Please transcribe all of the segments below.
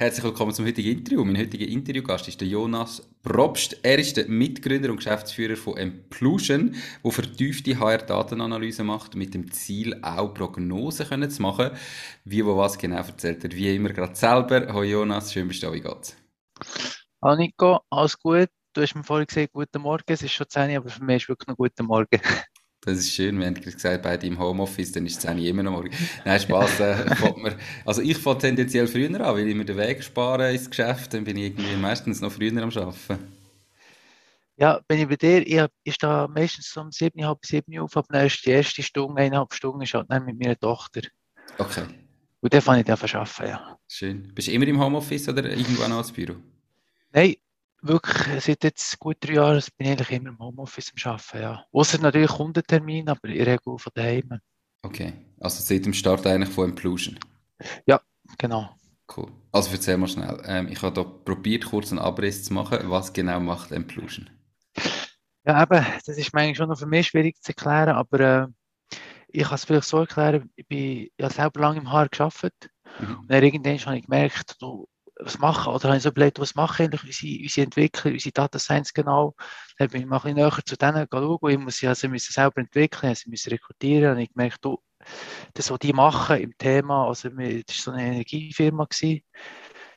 Herzlich willkommen zum heutigen Interview. Mein heutiger Interviewgast ist der Jonas Probst. Er ist der Mitgründer und Geschäftsführer von Emplusion, der vertiefte HR-Datenanalyse macht, mit dem Ziel, auch Prognosen zu machen. Wie, wo, was genau erzählt er, wie immer gerade selber. Hallo Jonas, schön bist du da, wie geht's? Hallo Nico, alles gut? Du hast mir vorhin gesagt, guten Morgen, es ist schon 10 Uhr, aber für mich ist wirklich noch guten Morgen. Das ist schön, wir haben gesagt, beide im Homeoffice, dann ist es 10 Uhr immer noch morgen. Nein, Spaß. Äh, man, also ich fange tendenziell früher an, weil ich mir den Weg spare ins Geschäft, dann bin ich irgendwie meistens noch früher am Arbeiten. Ja, bin ich bei dir, ich, ich stehe meistens um 7, halb 7 Uhr auf, aber dann ist die erste Stunde, eineinhalb Stunden, ist halt dann mit meiner Tochter. Okay. Und dann fange ich dann arbeiten, ja. Schön. Bist du immer im Homeoffice oder irgendwo noch ins Büro? Nein, wirklich seit jetzt gut drei Jahren bin ich eigentlich immer im Homeoffice am Arbeiten, ja. Außer natürlich Kundentermin, aber in Regel von daheim. Okay, also seit dem Start eigentlich von Implosion? Ja, genau. Cool. Also erzähl mal schnell. Ähm, ich habe da probiert, kurz einen Abriss zu machen. Was genau macht Implosion? Ja, eben, das ist eigentlich schon noch für mich schwierig zu erklären, aber äh, ich kann es vielleicht so erklären, ich bin ja selber lange im Haar gearbeitet mhm. und dann irgendwann habe ich gemerkt, du, was machen, oder habe ich so überlegt, was machen eigentlich unsere, unsere Entwickler, unsere Data Science genau. Dann bin ich mal ein bisschen näher zu denen schauen, ich muss sie also müssen selber entwickeln, sie müssen rekrutieren, und ich gemerkt, du, das, was die machen im Thema, also das war so eine Energiefirma, gewesen,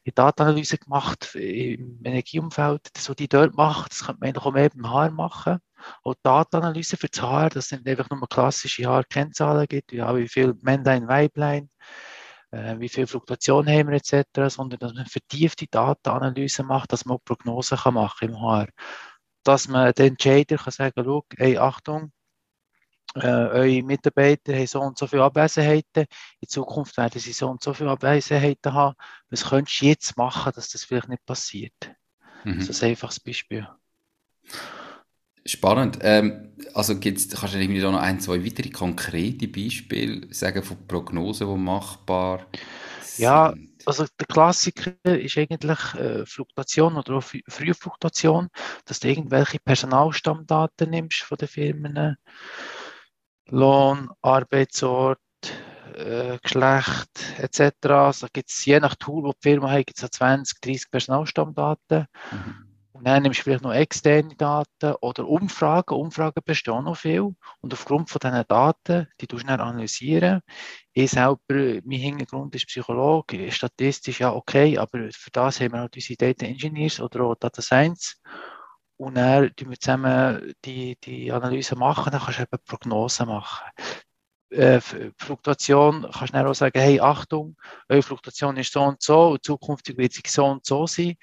die Datenanalyse gemacht im Energieumfeld, das, was die dort machen, das könnte man eigentlich auch mehr beim HR machen. Auch Datenanalyse für das HR, es nicht einfach nur klassische HR-Kennzahlen gibt, wie viel Männlein, Weiblein, äh, wie viel Fluktuation haben wir etc., sondern dass man vertiefte Datenanalyse macht, dass man auch Prognosen kann machen im HR. Dass man den Entscheider kann sagen, schau, hey, Achtung, äh, eure Mitarbeiter haben so und so viele Abwesenheiten, in Zukunft werden sie so und so viele Abwesenheiten haben. Was könntest du jetzt machen, dass das vielleicht nicht passiert? Mhm. Das ist ein einfaches Beispiel. Spannend. Ähm, also gibt's, kannst du irgendwie da noch ein, zwei weitere konkrete Beispiele sagen von Prognosen, die machbar sind? Ja, also der Klassiker ist eigentlich äh, Fluktuation oder auch Frühfluktuation, dass du irgendwelche Personalstammdaten nimmst von den Firmen, Lohn, Arbeitsort, äh, Geschlecht etc. Also gibt es je nach Tool, wo die Firma hat, gibt es 20, 30 Personalstammdaten. Mhm. Dann nimmst du vielleicht noch externe Daten oder Umfragen. Umfragen bestehen noch viel. Und aufgrund von diesen Daten, die du schnell analysieren. Ich selber, mein Hintergrund ist Psychologe, statistisch ja okay, aber für das haben wir halt unsere Data Engineers oder auch Data Science. Und dann tun wir zusammen die, die Analyse machen, dann kannst du eben Prognosen machen. Äh, Fluktuation kannst du auch sagen, hey, Achtung, eure Fluktuation ist so und so und zukünftig wird sie so und so sein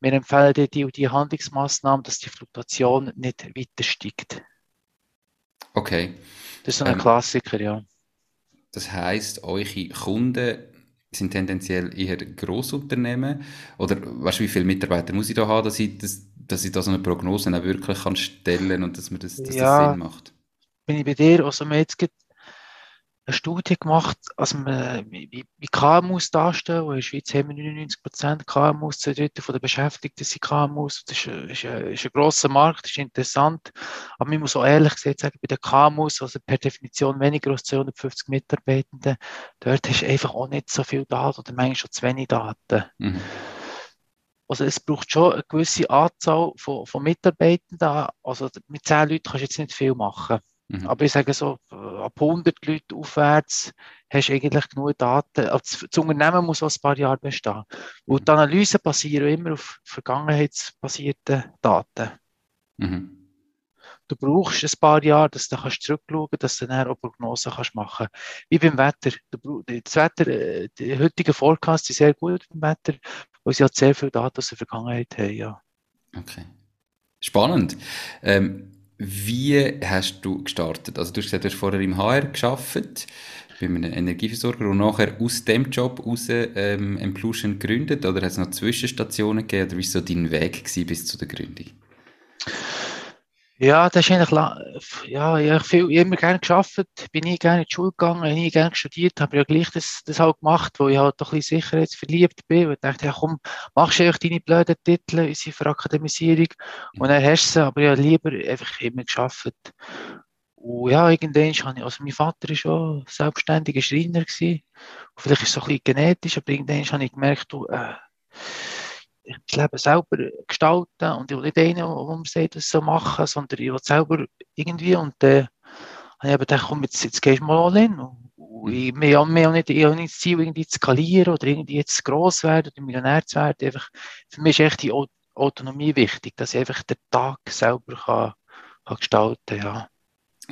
wir empfehlen dir die, die Handlungsmaßnahmen, dass die Fluktuation nicht weiter steigt. Okay. Das ist so ein ähm, Klassiker, ja. Das heißt, eure Kunden sind tendenziell eher Grossunternehmen? Oder weißt du, wie viele Mitarbeiter muss ich da haben, dass ich, das, dass ich da so eine Prognose auch wirklich kann stellen und dass, mir das, dass ja, das Sinn macht? Bin ich bei dir, also wir jetzt eine Studie gemacht, also wie, wie KMUs darstellen. In der Schweiz haben wir 99 Prozent KMUs, zwei Drittel der Beschäftigten sind KMUs. Das ist, ist, ein, ist ein grosser Markt, das ist interessant. Aber man muss auch ehrlich gesagt sagen, bei den KMUs, also per Definition weniger als 250 Mitarbeitenden, dort hast du einfach auch nicht so viel Daten oder manchmal schon zu wenig Daten. Mhm. Also es braucht schon eine gewisse Anzahl von, von Mitarbeitenden. Also mit 10 Leuten kannst du jetzt nicht viel machen. Mhm. Aber ich sage so, ab 100 Leuten aufwärts hast du eigentlich genug Daten. Also das Unternehmen muss auch ein paar Jahre bestehen. Und die Analysen basieren immer auf vergangenheitsbasierten Daten. Mhm. Du brauchst ein paar Jahre, dass du kannst zurückschauen kannst, dass du dann auch Prognosen kannst machen Wie beim Wetter. Das Wetter, äh, die heutigen Forecasts sind sehr gut beim Wetter, weil sie halt sehr viele Daten aus der Vergangenheit haben. Ja. Okay. Spannend. Ähm, wie hast du gestartet? Also du hast gesagt, du hast vorher im HR geschafft. bei einem Energieversorger und nachher aus dem Job raus ähm, Emplusion gegründet oder hat es noch Zwischenstationen gegeben oder wie war so dein Weg bis zu der Gründung? Ja, das ist eigentlich, ja, ich habe viel, immer gerne geschafft, bin nie gerne in die Schule gegangen, nie gerne studiert, habe ja gleich das, das halt gemacht, wo ich halt doch ein bisschen sicherheitsverliebt bin und dachte, ja komm, machst du einfach deine blöden Titel, unsere Verakademisierung und dann hast du sie, aber ja lieber einfach immer geschafft. Und ja, irgendwann habe ich, also mein Vater war schon selbstständiger Schreiner gewesen, und vielleicht ist es so ein bisschen genetisch, aber irgendwann habe ich gemerkt, du, äh, das Leben selber gestalten und ich will nicht einen, der mir sagt, das so machen, sondern ich will selber irgendwie und dann äh, habe ich eben gedacht, komm, jetzt, jetzt gehst du mal all in. Und, und ich, wir haben nicht, ich habe nicht das Ziel, irgendwie zu skalieren oder irgendwie jetzt gross werden oder Millionär zu werden. Einfach, für mich ist echt die Autonomie wichtig, dass ich einfach den Tag selber kann, kann gestalten kann. Ja.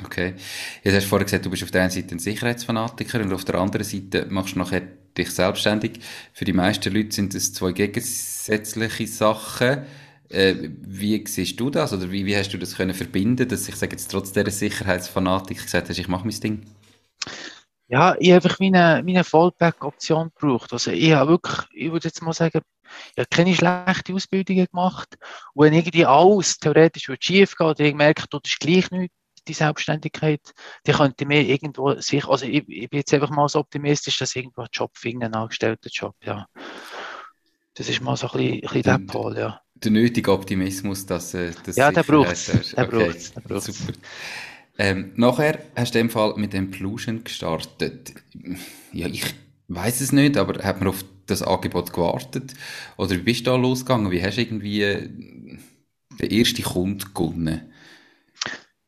Okay. Jetzt hast du vorhin gesagt, du bist auf der einen Seite ein Sicherheitsfanatiker und auf der anderen Seite machst du nachher dich selbstständig. Für die meisten Leute sind das zwei gegensätzliche Sachen. Äh, wie siehst du das oder wie, wie hast du das können verbinden, dass ich sage jetzt trotz dieser Sicherheitsfanatik gesagt hast, ich mache mein Ding? Ja, ich habe einfach meine, meine Fallback-Option gebraucht. Also ich habe wirklich, ich würde jetzt mal sagen, ich habe keine schlechte Ausbildungen gemacht. Und wenn irgendwie alles theoretisch schief geht ich merke, du ist gleich nichts, die Selbstständigkeit, die könnte mir irgendwo sich, also ich, ich bin jetzt einfach mal so optimistisch, dass ich irgendwo einen Job finde, einen angestellten Job, ja. Das ist mal so ein bisschen, ein bisschen der Pol, ja. Der nötige Optimismus, dass äh, das Ja, der braucht es. Der okay. braucht's, der braucht's. Super. Ähm, nachher hast du in dem Fall mit Emplusion gestartet. Ja, ich weiß es nicht, aber hat man auf das Angebot gewartet? Oder wie bist du da losgegangen? Wie hast du irgendwie äh, den ersten Kunden gewonnen?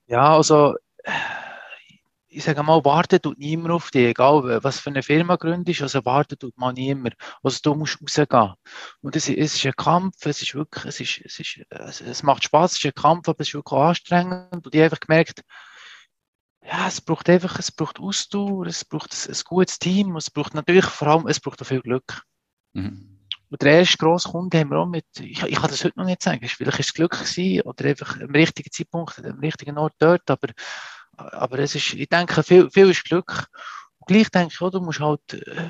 Ja, also ich sage mal, warten tut niemand auf dich, egal was für eine Firma gründest, also warten tut man niemand. Also du musst rausgehen. Und es, es ist ein Kampf, es ist wirklich, es ist, es ist, es, macht Spaß, es ist ein Kampf, aber es ist wirklich anstrengend. Und ich habe einfach gemerkt, ja, es braucht einfach, es braucht Ausdauer, es braucht ein, ein gutes Team, es braucht natürlich vor allem, es braucht auch viel Glück. Mhm. Und der erste grosse Kunde haben wir auch mit, ich, ich kann das heute noch nicht sagen, vielleicht ist es Glück gewesen oder einfach am richtigen Zeitpunkt, am richtigen Ort dort, aber, aber es ist, ich denke, viel, viel ist Glück. Und gleich denke ich, auch, du musst halt, äh,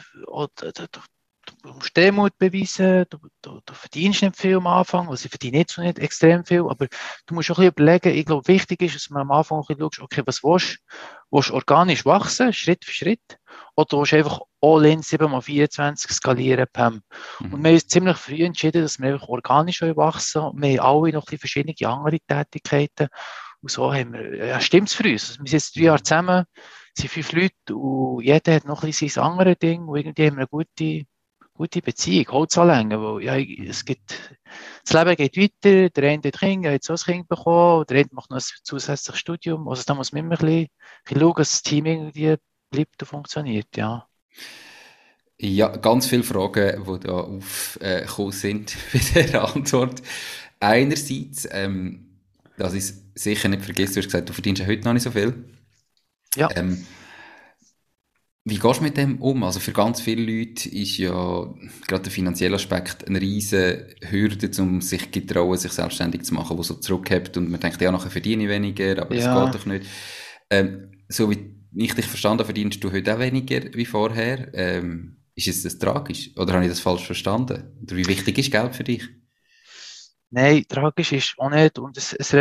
du musst Demut beweisen, du, du, du, verdienst nicht viel am Anfang, also ich verdiene jetzt noch nicht extrem viel, aber du musst auch ein bisschen überlegen, ich glaube, wichtig ist, dass man am Anfang ein bisschen schaust, okay, was willst du? Willst du organisch wachsen, Schritt für Schritt? Oder willst du einfach all in 7x24 skalieren, Pam? Mhm. Und wir haben uns ziemlich früh entschieden, dass wir einfach organisch wachsen und wir haben alle noch ein bisschen verschiedene andere Tätigkeiten. Und so haben wir, ja, stimmt es für uns. Also wir sind jetzt drei Jahre zusammen, sind fünf Leute und jeder hat noch ein bisschen sein anderes Ding und irgendwie haben wir eine gute gute Beziehung, Holzanlängen, wo, ja, es gibt, das Leben geht weiter, der eine hat Kinder, hat so ein Kind bekommen, der andere macht noch ein zusätzliches Studium, also da muss man immer ein bisschen, ein bisschen schauen, dass das Team irgendwie bleibt und funktioniert, ja. Ja, ganz viele Fragen, die da aufgekommen sind bei der Antwort. Einerseits, ähm, dass ich sicher nicht vergessen, du hast gesagt, du verdienst ja heute noch nicht so viel. Ja. Ähm, wie gehst du mit dem um? Also für ganz viele Leute ist ja gerade der finanzielle Aspekt eine riesige Hürde, um sich zu trauen, sich selbstständig zu machen, wo so zurückhebt und man denkt, ja, nachher verdiene ich weniger, aber ja. das geht doch nicht. Ähm, so wie ich dich verstanden verdienst du heute auch weniger wie vorher. Ähm, ist es das tragisch? Oder habe ich das falsch verstanden? Oder wie wichtig ist Geld für dich? Nein, tragisch ist auch nicht. Und es, es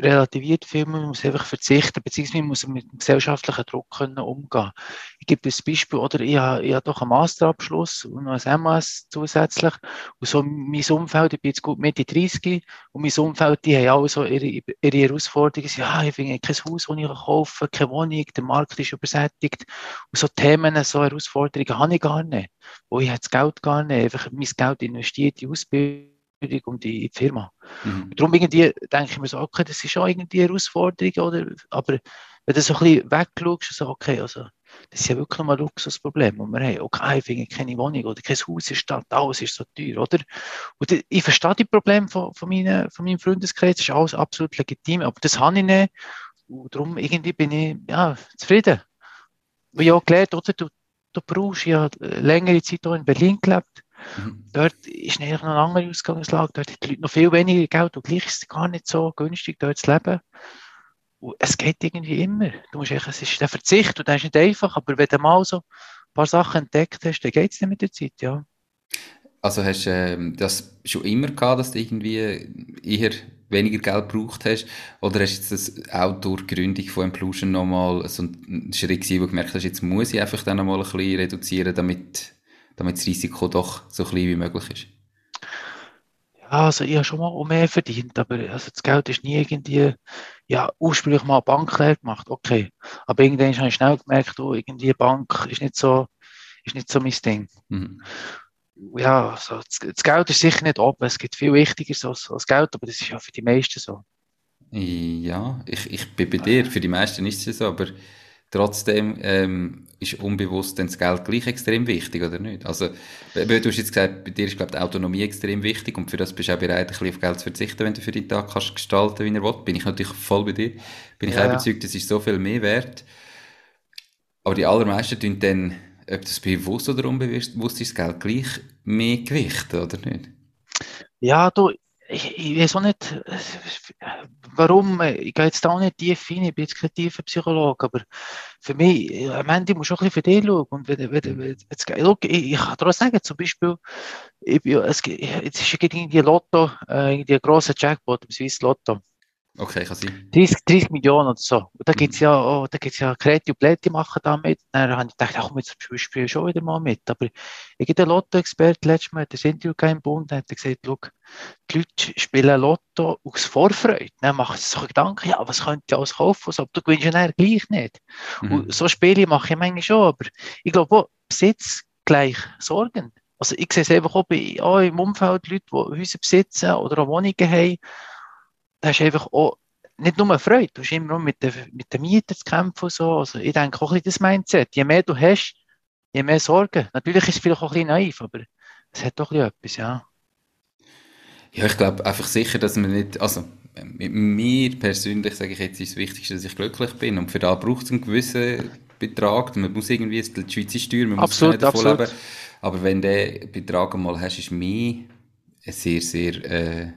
relativiert viel, man muss einfach verzichten, beziehungsweise man muss mit dem gesellschaftlichen Druck können umgehen. Ich gebe das Beispiel, oder? Ich habe, ich habe doch einen Masterabschluss und noch ein MS zusätzlich. Und so mein Umfeld, ich bin jetzt gut Mitte 30 und mein Umfeld, die haben alle so ihre, ihre Herausforderungen, ja, ich finde kein Haus, das ich kaufen keine Wohnung, der Markt ist übersättigt. Und so Themen, so Herausforderungen habe ich gar nicht, wo ich das Geld gar nicht, einfach mein Geld investiert in Ausbildung und die, Firma. Mhm. Darum irgendwie denke ich mir so, okay, das ist schon irgendwie eine Herausforderung, oder? aber wenn du so ein bisschen wegschaust, so, okay, also, das ist ja wirklich mal ein Luxusproblem, das wir haben. Okay, ich finde keine Wohnung oder kein Haus in der Stadt, alles ist so teuer, oder? Und ich verstehe die Probleme von, von, meinen, von meinem Freundeskreis, das ist alles absolut legitim, aber das habe ich nicht. Und darum irgendwie bin ich ja, zufrieden. Wie ich auch gelernt, oder? Du, du brauchst ja längere Zeit hier in Berlin gelebt. Mhm. Dort ist noch eine andere Ausgangslage. Dort haben die Leute noch viel weniger Geld und gleich ist es gar nicht so günstig, dort zu leben. Und es geht irgendwie immer. Du musst echt, es ist der Verzicht und das ist nicht einfach, aber wenn du mal so ein paar Sachen entdeckt hast, dann geht es nicht mit der Zeit, ja. Also hast du äh, das schon immer gehabt, dass du irgendwie eher weniger Geld gebraucht hast? Oder hast du das auch durch die Gründung von Implusion nochmal so einen Schritt gewesen, wo du gemerkt hast, jetzt muss ich einfach dann nochmal ein bisschen reduzieren, damit, damit das Risiko doch so klein wie möglich ist? Ja, also ich habe schon mal mehr verdient, aber also das Geld ist nie irgendwie, ja, ursprünglich mal Bank leer gemacht, okay. Aber irgendwann habe ich schnell gemerkt, oh, irgendwie Bank ist nicht so, ist nicht so mein Ding. Mhm ja, also das, Geld ist sicher nicht oben. Es gibt viel Wichtigeres als, als Geld, aber das ist ja für die meisten so. Ja, ich, ich bin bei dir. Für die meisten ist es so, aber trotzdem ähm, ist unbewusst dann das Geld gleich extrem wichtig, oder nicht? Also, du hast jetzt gesagt, bei dir ist, glaube die Autonomie extrem wichtig und für das bist du auch bereit, ein bisschen auf Geld zu verzichten, wenn du für deinen Tag kannst gestalten, wie er will. Bin ich natürlich voll bei dir. Bin ich ja, auch überzeugt, das ist so viel mehr wert. Aber die allermeisten tun dann ob das bewusst oder unbewusst ist, Geld gleich mehr Gewicht, oder nicht? Ja, du, ich, ich weiß auch nicht, warum, ich gehe jetzt da auch nicht tief rein, ich bin jetzt kein tiefer Psychologe, aber für mich, am Ende muss ich auch ein bisschen für dich schauen. Und wenn, wenn, jetzt, look, ich, ich kann dir auch sagen, zum Beispiel, ich, es, jetzt ist irgendwie Lotto, äh, irgendwie ein grosser Jackpot, im Swiss Lotto. Okay, kann sein. 30, 30 Millionen oder so. Und da mhm. gibt es ja, oh, da gibt's ja Kreative Plätte machen damit. Dann habe ich gedacht, ach, komm, jetzt spiele ich schon wieder mal mit. Aber ich der Lotto-Experte letztes Mal, der Interview im Bund, hat gesagt, schau, die Leute spielen Lotto aus Vorfreude. Dann machen sie sich Gedanken, ja, was könnte ich alles kaufen? Also, du gewinnst ja gleich nicht. Mhm. Und so Spiele mache ich manchmal schon, aber ich glaube auch, Besitz gleich Sorgen. Also ich sehe es einfach auch, bei, auch im Umfeld Leute, die Häuser besitzen oder auch Wohnungen haben, hast du einfach auch nicht nur Freude, du hast immer mit den, mit den Mietern zu kämpfen und so. Also ich denke auch ein bisschen das Mindset. Je mehr du hast, je mehr Sorgen. Natürlich ist es vielleicht auch ein bisschen naiv, aber es hat doch ein etwas, ja. Ja, ich glaube einfach sicher, dass man nicht, also mit mir persönlich sage ich jetzt, ist das Wichtigste, dass ich glücklich bin und für da braucht es einen gewissen Betrag, man muss irgendwie die Schweizer Steuer, man absolut, muss nicht davon leben, aber wenn du den Betrag einmal hast, ist mir sehr, sehr äh,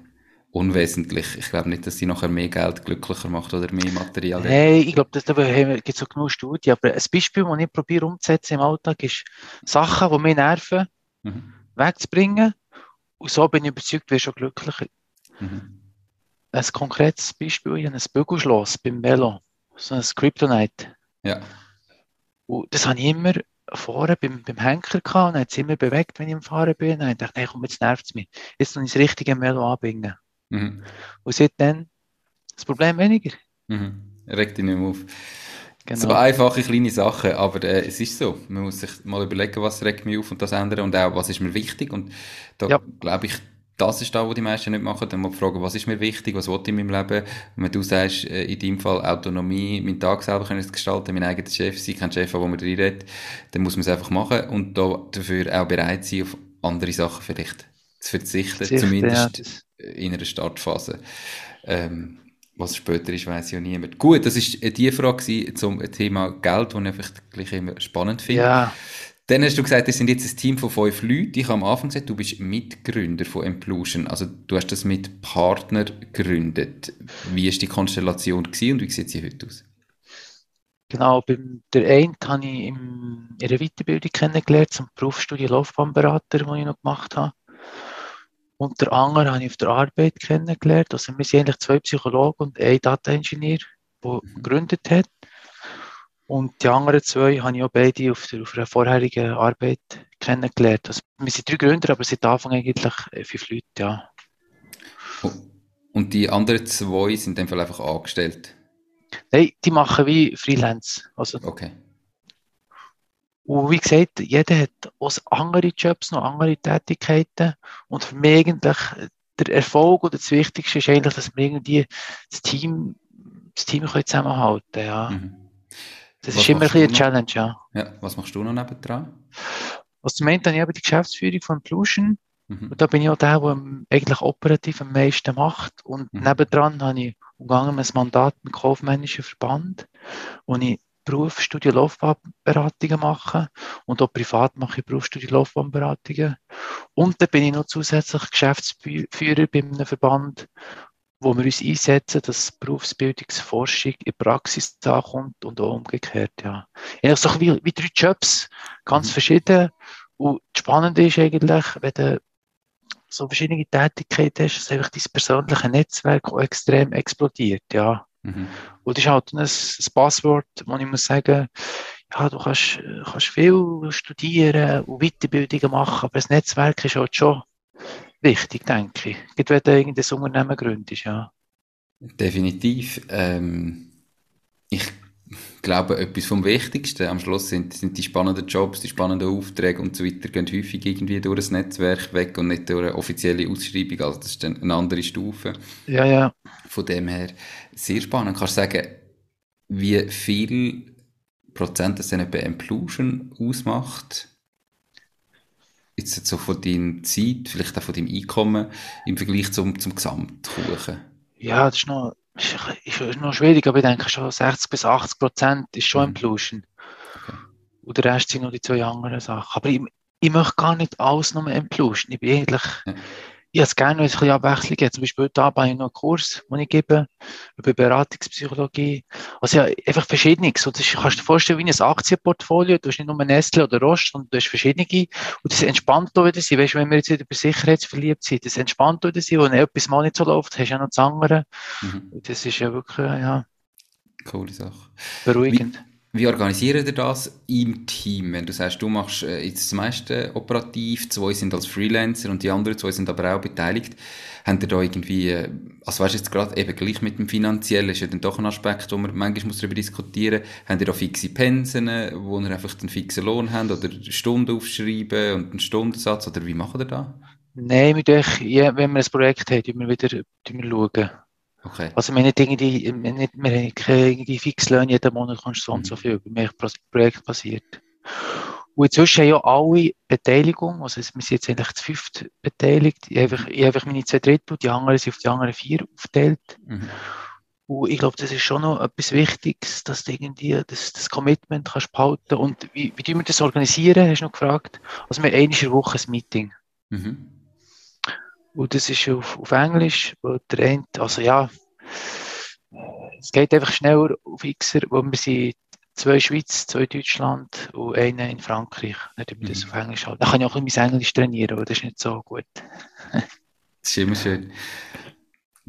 unwesentlich. Ich glaube nicht, dass sie nachher mehr Geld glücklicher macht oder mehr Material. Hey, ich glaube, da gibt es auch genug Studien. Aber ein Beispiel, das ich probiere umzusetzen im Alltag, ist Sachen, die mich nerven, mhm. wegzubringen. Und so bin ich überzeugt, wäre schon glücklicher. Mhm. Ein konkretes Beispiel, ich habe ein Bügelschloss beim Velo, so ein Kryptonite. Ja. Und das habe ich immer vorne beim, beim Henker gehabt und hat es immer bewegt, wenn ich am Fahren bin. Und ich dachte, hey, komm, jetzt nervt es mich. Jetzt muss ich das richtige Velo anbinden. Mhm. Und seitdem das Problem weniger. Mhm. Regt dich nicht mehr auf. Genau. So einfache kleine Sachen, aber äh, es ist so. Man muss sich mal überlegen, was regt mich auf und das ändern und auch, was ist mir wichtig. Und da ja. glaube ich, das ist da, was die meisten nicht machen. Dann mal fragen, was ist mir wichtig, was will ich in meinem Leben. Und wenn du sagst, äh, in deinem Fall Autonomie, meinen Tag selber können gestalten, mein eigener Chef sein, kein Chef, wo man reinredet, dann muss man es einfach machen und da dafür auch bereit sein, auf andere Sachen vielleicht zu verzichten, Verzichte, zumindest. Ja, in einer Startphase. Ähm, was später ist, weiß ja niemand. Gut, das ist die Frage zum Thema Geld, die ich einfach gleich immer spannend finde. Ja. Dann hast du gesagt, es sind jetzt ein Team von fünf Leuten. Ich habe am Anfang gesagt, du bist Mitgründer von Emplusion. Also du hast das mit Partner gegründet. Wie war die Konstellation gewesen und wie sieht sie heute aus? Genau, beim der einen habe ich in ihrer Weiterbildung kennengelernt, zum Berufsstudie Laufbahnberater, den ich noch gemacht habe. Und der andere habe ich auf der Arbeit kennengelernt. Also wir sind eigentlich zwei Psychologen und ein Data-Engineer, der mhm. gegründet hat. Und die anderen zwei habe ich auch beide auf, der, auf einer vorherigen Arbeit kennengelernt. Also wir sind drei Gründer, aber seit Anfang eigentlich äh, fünf Leute, ja. Oh. Und die anderen zwei sind einfach einfach angestellt? Nein, die machen wie Freelance. Also okay. Und wie gesagt, jeder hat auch andere Jobs, noch andere Tätigkeiten. Und für mich eigentlich der Erfolg oder das Wichtigste ist eigentlich, dass wir irgendwie das Team, das Team zusammenhalten können. Ja. Mhm. Das was ist immer ein eine Challenge, ja. ja. Was machst du noch nebendran? Was zum einen habe ich eben die Geschäftsführung von Implusion. Mhm. Und da bin ich auch der, der eigentlich operativ am meisten macht. Und mhm. nebendran habe ich umgangen ein Mandat im kaufmännischen Verband, wo ich Berufsstudie Laufbahnberatungen machen und auch privat mache ich Berufsstudie Laufbahnberatungen. Und dann bin ich noch zusätzlich Geschäftsführer bei einem Verband, wo wir uns einsetzen, dass Berufsbildungsforschung in Praxis ankommt und auch umgekehrt. Ja. Eigentlich so wie, wie drei Jobs, ganz mhm. verschieden. Und das Spannende ist eigentlich, wenn du so verschiedene Tätigkeiten hast, dass einfach dein persönliche Netzwerk auch extrem explodiert. Ja. Mhm. Und das ist halt ein, ein Passwort, wo ich muss sagen, ja, du kannst, kannst viel studieren und Weiterbildungen machen, aber das Netzwerk ist halt schon wichtig, denke ich. Gerade wenn du irgendein Unternehmen gründest, ja. Definitiv. Ähm, ich glaube, etwas vom Wichtigsten am Schluss sind, sind die spannenden Jobs, die spannenden Aufträge und so weiter, gehen häufig irgendwie durch das Netzwerk weg und nicht durch eine offizielle Ausschreibung. Also das ist dann eine andere Stufe. Ja, ja. Von dem her sehr spannend. Kannst du sagen, wie viel Prozent das dann bei Implosion ausmacht? Jetzt so von deiner Zeit, vielleicht auch von deinem Einkommen im Vergleich zum, zum Gesamtkuchen? Ja, das ist noch ist, ist noch schwierig, aber ich denke schon 60 bis 80 Prozent ist schon mhm. Implosion. Okay. Und der Rest sind noch die zwei anderen Sachen. Aber ich, ich möchte gar nicht alles nur Implosion. Ich bin eigentlich, ja ich es gerne, wenn es ein bisschen Abwechslung gibt. Zum Beispiel heute Abend habe ich noch einen Kurs, den ich gebe, über Beratungspsychologie. Also ja, einfach verschiedenes. So, das kannst du dir vorstellen wie ein Aktienportfolio. Du hast nicht nur Nestle oder Roche, sondern du hast verschiedene. Und das entspannt auch wieder sein. Weißt du, wenn wir jetzt wieder über Sicherheitsverliebt sind, das entspannt auch wieder sein. Wenn etwas mal nicht so läuft, hast du ja noch das andere. Mhm. Das ist ja wirklich, ja. Coole Sache. Beruhigend. Wie organisiert ihr das im Team? Wenn du sagst, du machst äh, jetzt das meiste operativ, zwei sind als Freelancer und die anderen zwei sind aber auch beteiligt, habt ihr da irgendwie, äh, also weißt du jetzt gerade eben gleich mit dem Finanziellen, ist ja dann doch ein Aspekt, wo man manchmal muss darüber diskutieren muss, habt ihr da fixe Pensen, wo ihr einfach einen fixen Lohn habt oder Stunden aufschreiben und einen Stundensatz oder wie macht ihr das? Nein, wir durch, ja, wenn wir ein Projekt haben, wir wieder schauen. Okay. Also nicht irgendwie, wir, nicht, keine irgendwie Fixlöhne, jeden Monat kannst du so mhm. und so viel über mich projektbasiert. Und inzwischen haben ja alle Beteiligung, also wir sind jetzt eigentlich zu fünft beteiligt. Ich habe einfach, ich habe einfach meine zwei Drittel, die anderen sind auf die anderen vier aufgeteilt. Mhm. Und ich glaube, das ist schon noch etwas Wichtiges, dass du irgendwie das, das Commitment kannst behalten Und wie, wie wir das organisieren, hast du noch gefragt. Also wir haben einmal in der Woche ein Meeting. Mhm. Und das ist auf, auf Englisch, wo der eine, also ja, es geht einfach schneller auf Xer, wo wir sind zwei Schweiz, zwei Deutschland und eine in Frankreich. Nicht über das mhm. auf Englisch halt. Da kann ich auch ein bisschen mein Englisch trainieren, aber das ist nicht so gut. das ist immer schön.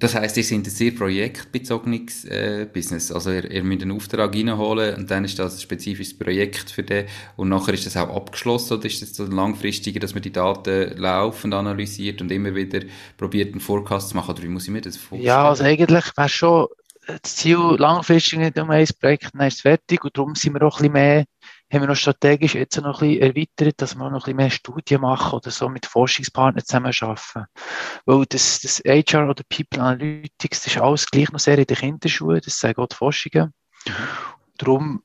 Das heisst, ihr seid ein sehr projektbezogenes äh, Business. Also ihr, ihr müsst einen Auftrag reinholen und dann ist das ein spezifisches Projekt für den und nachher ist das auch abgeschlossen oder ist das so langfristiger, dass man die Daten laufend analysiert und immer wieder probiert, einen Forecast zu machen? Oder wie muss ich mir das vorstellen? Ja, also eigentlich wäre schon das Ziel langfristig nicht um ein Projekt, dann ist es fertig und darum sind wir auch ein bisschen mehr haben wir noch strategisch jetzt noch ein bisschen erweitert, dass wir noch ein bisschen mehr Studien machen oder so mit Forschungspartnern zusammenarbeiten. Weil das, das HR oder People Analytics, das ist alles gleich noch sehr in den Kinderschuhen, das sagen auch die Forschungen. Mhm. Darum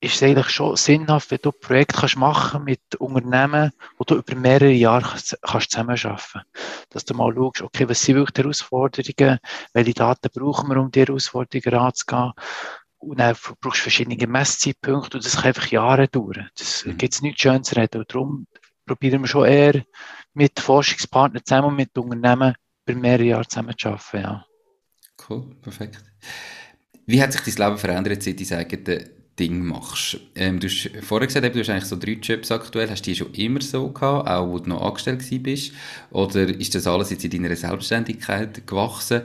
ist es eigentlich schon sinnhaft, wenn du ein Projekt kannst machen mit Unternehmen, wo du über mehrere Jahre kannst zusammenarbeiten kannst. Dass du mal schaust, okay, was sind wirklich die Herausforderungen, welche Daten brauchen wir, um die Herausforderungen anzugehen und dann brauchst du verschiedene Messzeitpunkte und das kann einfach Jahre dauern. Das mhm. gibt es nichts schön zu reden. Und darum probieren wir schon eher mit Forschungspartnern zusammen und mit Unternehmen über mehrere Jahre zusammen zu arbeiten. Ja. Cool, perfekt. Wie hat sich dein Leben verändert, seit du dein eigenes Ding machst? Ähm, du hast vorher gesagt, du hast eigentlich so drei Jobs aktuell. Hast du die schon immer so gehabt, auch wo du noch angestellt bist? Oder ist das alles jetzt in deiner Selbstständigkeit gewachsen?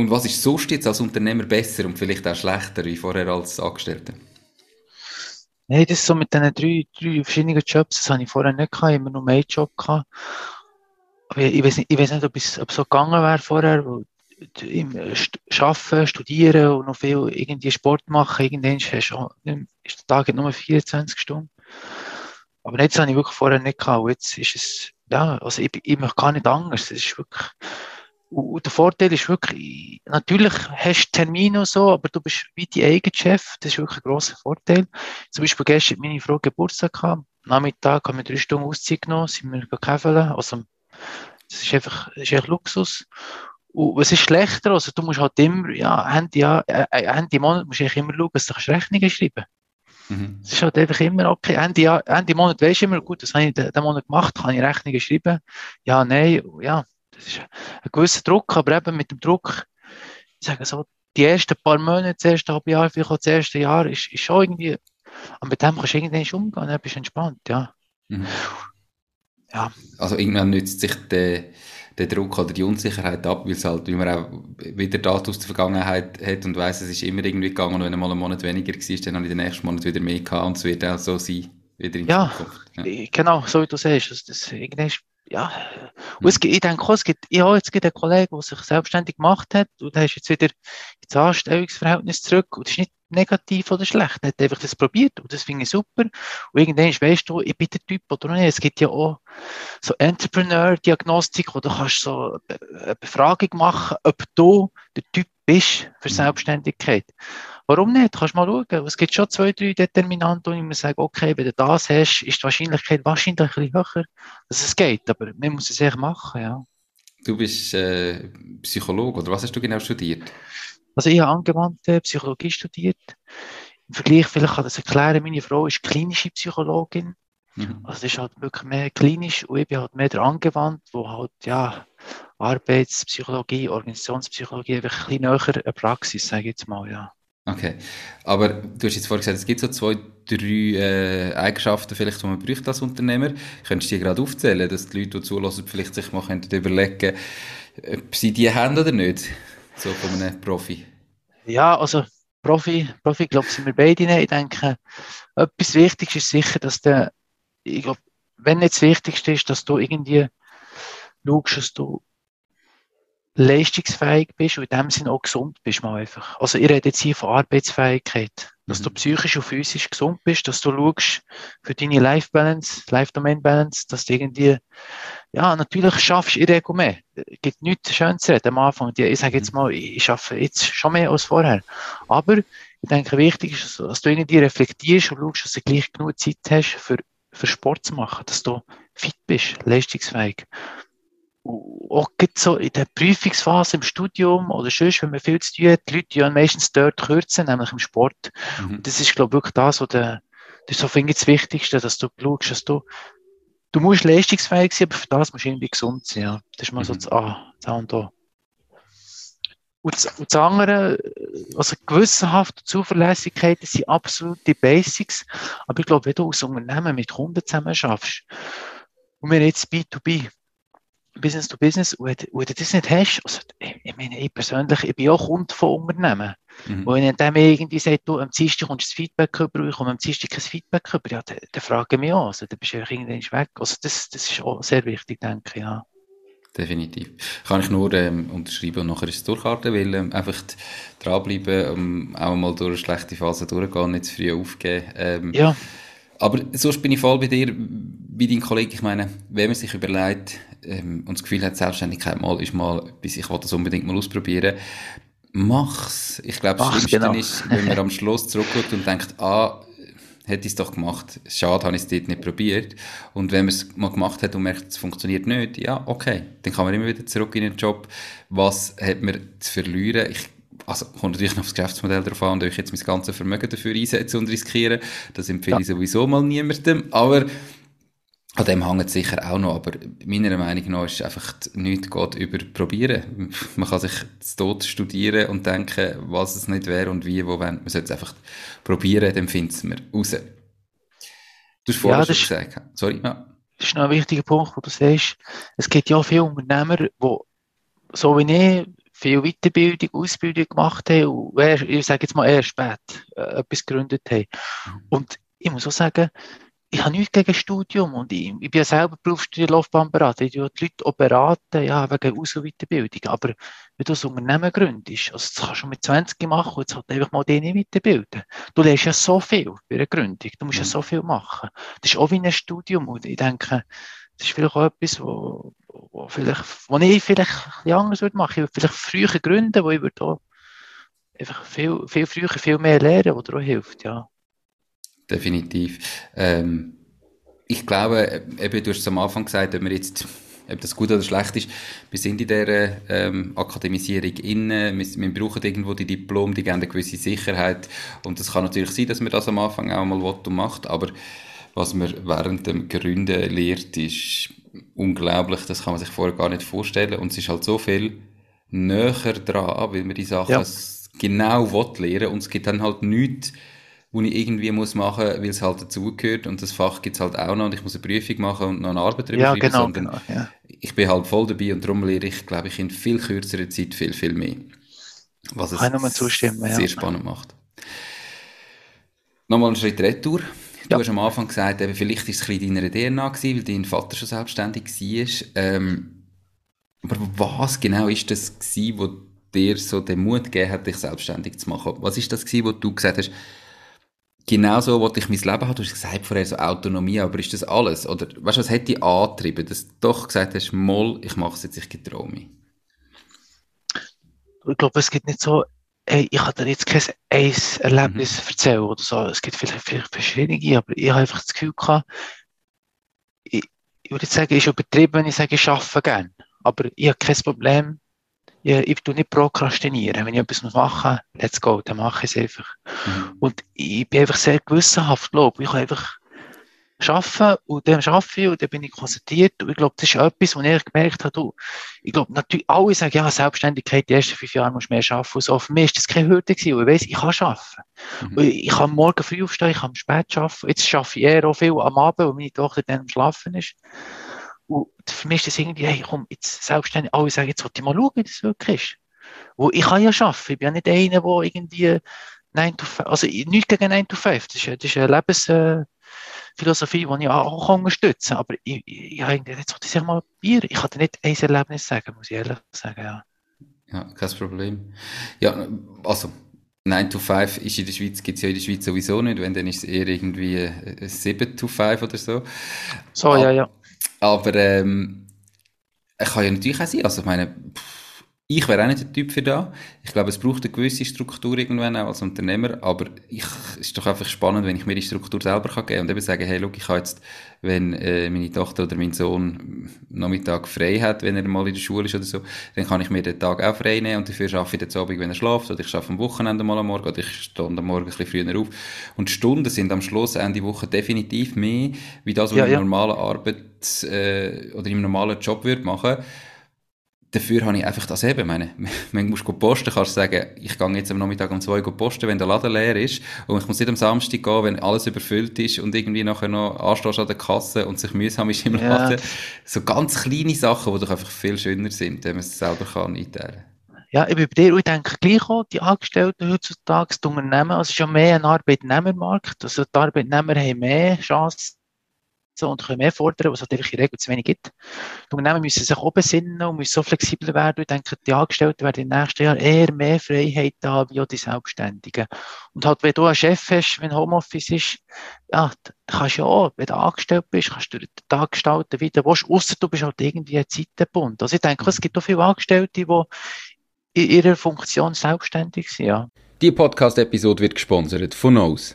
Und was ist sonst jetzt als Unternehmer besser und vielleicht auch schlechter wie vorher als Angestellter? Nein, das ist so mit diesen drei, drei verschiedenen Jobs, das habe ich vorher nicht gehabt, immer nur einen Job gehabt. Aber ich weiß nicht, ich weiß nicht ob, es, ob so gegangen wäre vorher, im Arbeiten, Studieren und noch viel irgendwie Sport machen, irgendwann hast ist der Tag nur 24 Stunden. Aber jetzt habe ich wirklich vorher nicht gehabt. jetzt ist es, ja, also ich, ich möchte gar nicht anders. Es ist wirklich, und der Vorteil ist wirklich, natürlich hast du Termine und so, aber du bist wie dein eigener Chef. Das ist wirklich ein grosser Vorteil. Zum Beispiel gestern hat meine Frau Geburtstag gehabt. Am Nachmittag haben wir drei Stunden Auszeit genommen, sind wir gekäfeln. Also, das ist einfach, das ist echt Luxus. Und was ist schlechter? Also, du musst halt immer, ja, Ende, ja, äh, Ende Monat musst du immer schauen, dass du Rechnungen schreiben mhm. Es ist halt einfach immer, okay, Ende, ja, Ende Monat weisst du immer, gut, das habe ich den Monat gemacht, kann ich Rechnungen schreiben? Ja, nein, ja, das ist ein gewisser Druck, aber eben mit dem Druck, ich sage so, die ersten paar Monate, das erste halbe Jahr, vielleicht auch das erste Jahr, ist, ist schon irgendwie, und mit dem kannst du irgendwie umgehen, dann bist du entspannt, ja. Mhm. ja. Also irgendwann nützt sich der, der Druck oder die Unsicherheit ab, weil es halt, wie man auch wieder Daten aus der Vergangenheit hat und weiss, es ist immer irgendwie gegangen und wenn einmal einen Monat weniger war, dann habe ich den nächsten Monat wieder mehr gehabt und es wird auch so sein, wieder in ja, Zukunft. Ja, genau, so wie du sagst, also das, irgendwann ja, und es gibt, ich denke auch, es gibt, habe jetzt einen Kollegen, der sich selbstständig gemacht hat und der ist jetzt wieder ins Anstellungsverhältnis zurück und das ist nicht negativ oder schlecht, er hat einfach das probiert und das finde ich super und irgendwann weißt du, ich bin der Typ oder nicht, es gibt ja auch so Entrepreneur-Diagnostik, wo du kannst so eine Befragung machen, ob du der Typ bist für mhm. Selbstständigkeit. Warum nicht? Kannst du mal schauen. Es gibt schon zwei, drei Determinanten, wo ich mir sage, okay, wenn du das hast, ist die Wahrscheinlichkeit wahrscheinlich ein bisschen höher, dass es geht. Aber man muss es echt machen, ja. Du bist äh, Psychologe, oder was hast du genau studiert? Also ich habe angewandte Psychologie studiert. Im Vergleich, vielleicht kann das erklären, meine Frau ist klinische Psychologin. Mhm. Also das ist halt wirklich mehr klinisch und ich bin halt mehr der angewandt, wo halt, ja, Arbeitspsychologie, Organisationspsychologie, einfach ein bisschen näher eine Praxis, sage ich jetzt mal, ja. Okay. Aber du hast jetzt vorhin gesagt, es gibt so zwei, drei äh, Eigenschaften, vielleicht, die man bräuchte als Unternehmer. Könntest du die gerade aufzählen, dass die Leute, die zulassen, vielleicht sich mal überlegen ob sie die haben oder nicht? So von einem Profi. Ja, also Profi, Profi glaube sind wir beide nicht. Ich denke, etwas Wichtiges ist sicher, dass der, ich glaube, wenn nicht das Wichtigste ist, dass du irgendwie schaust, dass du leistungsfähig bist und in dem Sinne auch gesund bist mal einfach. Also ich rede jetzt hier von Arbeitsfähigkeit, dass mhm. du psychisch und physisch gesund bist, dass du schaust für deine Life Balance, Life Domain Balance, dass du irgendwie, ja, natürlich schaffst du in mehr. Es gibt nichts Schönes zu reden am Anfang. Ich sage jetzt mhm. mal, ich schaffe jetzt schon mehr als vorher. Aber ich denke, wichtig ist, dass du irgendwie reflektierst und schaust, dass du gleich genug Zeit hast für, für Sport zu machen, dass du fit bist, leistungsfähig auch so in der Prüfungsphase im Studium oder sonst, wenn man viel zu tun hat, die Leute ja meistens dort kürzen, nämlich im Sport. Mhm. Das ist, glaube ich, wirklich das, was der, das ist so, finde ich, das Wichtigste, dass du schaust, dass du, du musst leistungsfähig sein, aber für das musst du irgendwie gesund sein, ja. Das ist mal mhm. so das A, das A und O. Und das, und das andere, also gewissenhaft Zuverlässigkeit, das sind absolute Basics. Aber ich glaube, wenn du als Unternehmen mit Kunden zusammen schaffst, und wir jetzt B2B, Business to Business, und wenn du das nicht hast, also, ich meine, ich persönlich, ich bin auch Kunde von Unternehmen. Mhm. Und wenn ich dann irgendwie sagt, du, am Dienstag kommst du das Feedback über, ich komme am Dienstag kein Feedback über, ja, dann, dann frage ich mich auch, also, dann bist du irgendwann weg. Also, das, das ist auch sehr wichtig, denke ich, ja. Definitiv. Kann ich nur ähm, unterschreiben und nachher ist es durchhalten, weil ähm, einfach dranbleiben, ähm, auch mal durch eine schlechte Phase durchgehen, nicht zu früh aufgeben. Ähm, ja. Aber sonst bin ich voll bei dir, wie dein Kollege. Ich meine, wenn man sich überlegt ähm, und das Gefühl hat, Selbstständigkeit mal ist mal etwas, ich will das unbedingt mal ausprobieren, mach's. Ich glaube, das Schlimmste genau. ist, wenn man am Schluss zurückguckt und denkt, ah, hätte ich es doch gemacht. Schade, habe ich es dort nicht probiert. Und wenn man es mal gemacht hat und merkt, es funktioniert nicht, ja, okay, dann kann man immer wieder zurück in den Job. Was hat man zu verlieren? Ich also kommt natürlich noch aufs Geschäftsmodell drauf an, ob ich jetzt mein ganzes Vermögen dafür einsetze und riskiere. Das empfehle ja. ich sowieso mal niemandem. Aber an dem hängt es sicher auch noch, aber meiner Meinung nach ist einfach nichts geht über probieren. Man kann sich zu Tod studieren und denken, was es nicht wäre und wie, wo wenn. Man sollte es einfach probieren, dann findet man raus. Du hast vorher ja, schon gesagt. Sorry, ja. Das ist noch ein wichtiger Punkt, wo du sagst, es gibt ja viele Unternehmer, die so wie ich viel Weiterbildung, Ausbildung gemacht haben und erst, ich sage jetzt mal eher spät äh, etwas gegründet haben. Mhm. Und ich muss auch sagen, ich habe nichts gegen Studium und ich, ich bin ja selber Berufsstudienlaufbahnberater. Ich tue die Leute auch beraten, ja, wegen Aus- und Weiterbildung. Aber wenn du ein Unternehmen gründest, also das kannst du mit 20 machen und jetzt halt einfach mal den weiterbilden. Du lernst ja so viel bei einer Gründung. Du musst ja mhm. so viel machen. Das ist auch wie ein Studium und ich denke, das ist vielleicht auch etwas, wo, wo, vielleicht, wo ich vielleicht ein anders würde machen. Ich würde vielleicht früher gründen, wo ich würde auch einfach viel, viel früher viel mehr lernen, was dir auch hilft, ja. Definitiv. Ähm, ich glaube, eben, du hast es am Anfang gesagt, ob wir jetzt ob das gut oder schlecht ist, wir sind in dieser ähm, Akademisierung innen, wir, wir brauchen irgendwo die Diplom, die geben eine gewisse Sicherheit und es kann natürlich sein, dass man das am Anfang auch mal will und macht, aber was man während dem Gründen lehrt, ist unglaublich. Das kann man sich vorher gar nicht vorstellen. Und es ist halt so viel näher dran, weil man die Sachen ja. genau will lernen und es gibt dann halt nichts, wo ich irgendwie muss machen, weil es halt dazugehört und das Fach gibt es halt auch noch und ich muss eine Prüfung machen und noch eine Arbeit darüber ja, schreiben, genau, genau, ja. ich bin halt voll dabei und darum lehre ich, glaube ich, in viel kürzerer Zeit viel, viel mehr. Was es sehr ja. spannend macht. Nochmal einen Schritt retour. Du hast am Anfang gesagt, eben, vielleicht war es ein bisschen deiner DNA gewesen, weil dein Vater schon selbstständig war. Ähm, aber was genau ist das gewesen, wo dir so den Mut gegeben hat, dich selbstständig zu machen? Was ist das gewesen, wo du gesagt hast, genau so wollte ich mein Leben haben. Du hast gesagt vorher so Autonomie, aber ist das alles? Oder weißt du, was hat dich angetrieben, dass du doch gesagt hast, Moll, ich mache es jetzt, ich getraue mich? Ich glaube, es gibt nicht so, ey, ich habe dir jetzt kein eins Erlebnis mhm. erzählen oder so. Es gibt vielleicht, vielleicht verschiedene, aber ich habe einfach das Gefühl gehabt, ich, ich würde sagen, es ist übertrieben, wenn ich sage, ich arbeite gerne. Aber ich habe kein Problem, ich, ich tue nicht prokrastinieren. Wenn ich etwas machen muss, let's go, dann mache ich es einfach. Mhm. Und ich bin einfach sehr gewissenhaft, glaube ich. kann einfach arbeiten und dann arbeite ich und dann bin ich konzentriert. Und ich glaube, das ist etwas, was ich gemerkt habe, du, ich glaube, natürlich, alle sagen, ja, Selbstständigkeit, die ersten fünf Jahre musst du mehr arbeiten und so. Für mich ist das keine Hürde gewesen, ich weiss, ich kann arbeiten. Mhm. Und ich kann morgen früh aufstehen, ich kann spät arbeiten. Jetzt arbeite ich eher auch viel am Abend, weil meine Tochter dann am Schlafen ist. Und für mich ist das irgendwie, hey, komm, jetzt selbstständig, alle sagen, jetzt wollte ich mal schauen, wie das wirklich ist. Wo ich kann ja arbeiten, ich bin ja nicht einer, der irgendwie 9 to 5, also nichts gegen 9 to 5, das ist, das ist eine Lebensphilosophie, die ich auch unterstützen kann, aber ich, ich, ich jetzt wollte ich mal probieren, ich kann dir nicht ein Erlebnis sagen, muss ich ehrlich sagen, ja. Ja, kein Problem. Ja, also, 9 to 5 ist in der Schweiz, gibt es ja in der Schweiz sowieso nicht, wenn dann ist es eher irgendwie 7 to 5 oder so. So, ja, ja. Aber ähm, kann ja natürlich auch sein. Also ich meine, pff, ich wäre auch nicht der Typ für da. Ich glaube, es braucht eine gewisse Struktur irgendwann auch als Unternehmer, aber ich, es ist doch einfach spannend, wenn ich mir die Struktur selber kann geben und eben sagen, hey, look, ich habe jetzt, wenn äh, meine Tochter oder mein Sohn Nachmittag frei hat, wenn er mal in der Schule ist oder so, dann kann ich mir den Tag auch frei nehmen und dafür arbeite ich den Abend, wenn er schläft, oder ich arbeite am Wochenende mal am Morgen, oder ich stehe am Morgen ein bisschen früher auf. Und die Stunden sind am Schluss Ende Woche definitiv mehr, wie das, was ja, ich in ja. normalen Arbeit äh, oder im normalen Job würde machen dafür habe ich einfach das eben. Meine, du musst posten, kannst du sagen, ich gehe jetzt am Nachmittag um zwei posten, wenn der Laden leer ist. Und ich muss nicht am Samstag gehen, wenn alles überfüllt ist und irgendwie nachher noch anstehst an der Kasse und sich mühsam ist im Laden. Ja. So ganz kleine Sachen, die doch einfach viel schöner sind, wenn man es selber kann einteilen ja, ich bin bei dir, ich denke gleich auch, die Angestellten heutzutage, die Unternehmen, also es ist ja mehr ein Arbeitnehmermarkt, also die Arbeitnehmer haben mehr Chancen, und können mehr fordern, was es natürlich in Regel zu wenig gibt. Die Unternehmen müssen sich auch besinnen und müssen so flexibel werden. Ich denke, die Angestellten werden in den nächsten Jahren eher mehr Freiheit haben, wie auch die Selbstständigen. Und halt, wenn du einen Chef hast, wenn Homeoffice ist, ja, kannst du ja auch, wenn du angestellt bist, kannst du den Tag gestalten, wie du willst, ausser du bist halt irgendwie ein Zeitenbund. Also ich denke, es gibt auch viele Angestellte, die in ihrer Funktion selbstständig sind, ja. Die Podcast-Episode wird gesponsert von Nose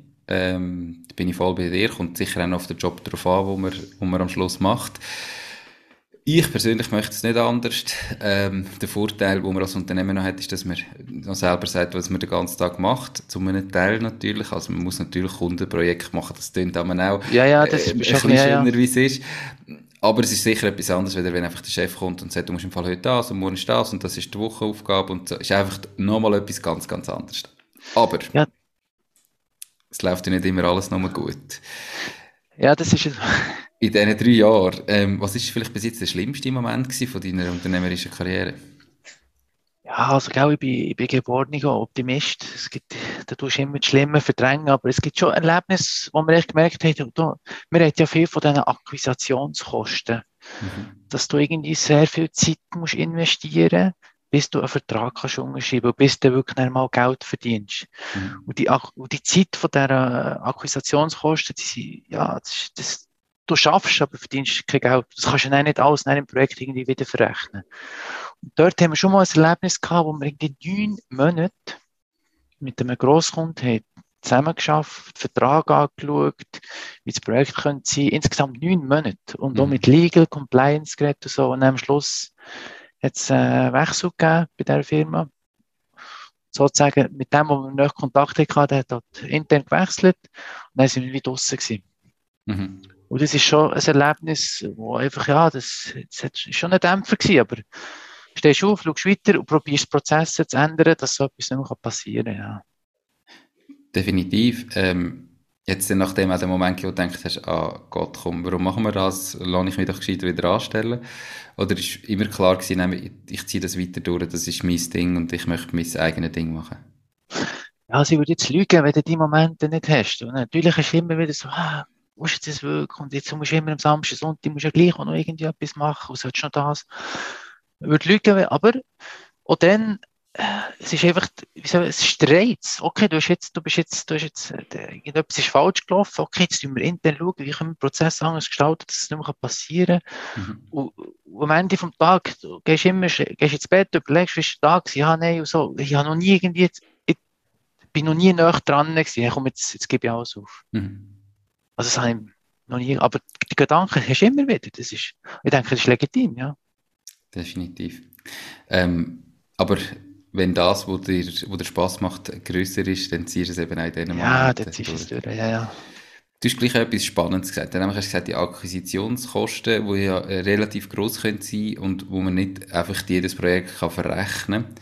Ähm, da bin ich voll bei dir. Kommt sicher auch noch auf den Job drauf an, wo man, wo man am Schluss macht. Ich persönlich möchte es nicht anders. Ähm, der Vorteil, den man als Unternehmen noch hat, ist, dass man noch selber sagt, was man den ganzen Tag macht. Zu einem Teil natürlich. Also man muss natürlich Kundenprojekte machen. Das klingt aber auch ja, ja, das äh, ist ein bisschen schöner, ja. wie es ist. Aber es ist sicher etwas anderes, wenn einfach der Chef kommt und sagt, du musst im Fall heute das und morgen ist das und das ist die Wochenaufgabe und so. ist einfach nochmal etwas ganz, ganz anderes. Aber ja es läuft ja nicht immer alles nur gut. Ja, das ist In diesen drei Jahren, ähm, was ist vielleicht bis jetzt der schlimmste Moment von deiner unternehmerischen Karriere? Ja, also glaube ich, bin, ich bin geborener Optimist. Es gibt, da tust du immer das Schlimme verdrängen, aber es gibt schon Erlebnisse, wo wir echt gemerkt haben, du, wir haben ja viel von diesen Akquisitionskosten, mhm. dass du irgendwie sehr viel Zeit musst investieren bis du einen Vertrag kannst unterschreiben bis du wirklich einmal Geld verdienst. Mhm. Und, die, und die Zeit von dieser Akquisitionskosten, die sind, ja, das, das, du schaffst, aber verdienst kein Geld. Das kannst du dann nicht alles in einem Projekt irgendwie wieder verrechnen. Und dort haben wir schon mal ein Erlebnis gehabt, wo wir irgendwie neun Monate mit einem Grosskunden zusammengeschafft, Vertrag angeschaut, wie das Projekt könnte sein. Insgesamt neun Monate. Und mhm. auch mit Legal, Compliance geredet und so. Und am Schluss hat es einen Wechsel gegeben bei dieser Firma. Sozusagen mit dem, wo wir noch Kontakt hatten, der hat dort intern gewechselt. Und dann sind wir wieder draussen Mhm. Und das ist schon ein Erlebnis, wo einfach, ja, das, das ist schon ein Dämpfer gewesen, aber stehst auf, schaust weiter und probierst Prozesse zu ändern, dass so etwas nicht mehr passieren kann. Ja. Definitiv. Ähm, jetzt nachdem auch der Moment, wo du denkst hast, ah Gott, komm, warum machen wir das? Lass ich mich doch gescheiter wieder anstellen? Oder ist immer klar gewesen, ich ziehe das weiter durch, das ist mein Ding und ich möchte mein eigenes Ding machen? Ja, sie würde jetzt lügen, wenn du die Momente nicht hast. Und natürlich ist immer wieder so, ah, wo ist das wirklich? Und jetzt musst du immer am Samstag, Sonntag, musst du ja gleich noch irgendwie etwas machen, und sollst noch das. Ich würde lügen, aber auch dann, es ist einfach, wie soll, es ist Reiz. Okay, du, hast jetzt, du bist jetzt, du hast jetzt, äh, irgendetwas ist falsch gelaufen. Okay, jetzt müssen wir intern schauen, wie können wir den Prozess anders gestalten, dass es nicht mehr passieren kann. Mhm. Und, und, am Ende vom Tag, du gehst immer, gehst ins Bett, überlegst, wie ist der Tag ja, nein, und so. Ich habe noch nie irgendwie, ich bin noch nie näher dran gewesen. Komm, jetzt, jetzt gebe ich alles auf. Mhm. Also, das habe ich noch nie, aber die Gedanken hast du immer wieder. Das ist, ich denke, das ist legitim, ja. Definitiv. Ähm, aber wenn das, wo dir, wo dir Spaß macht, grösser ist, dann ziehst du es eben auch in diesen Ja, dann ziehst du es durch, ja, ja. Du hast gleich etwas Spannendes gesagt. Dann hast du gesagt, die Akquisitionskosten, die ja äh, relativ groß können sein und wo man nicht einfach jedes Projekt kann verrechnen kann.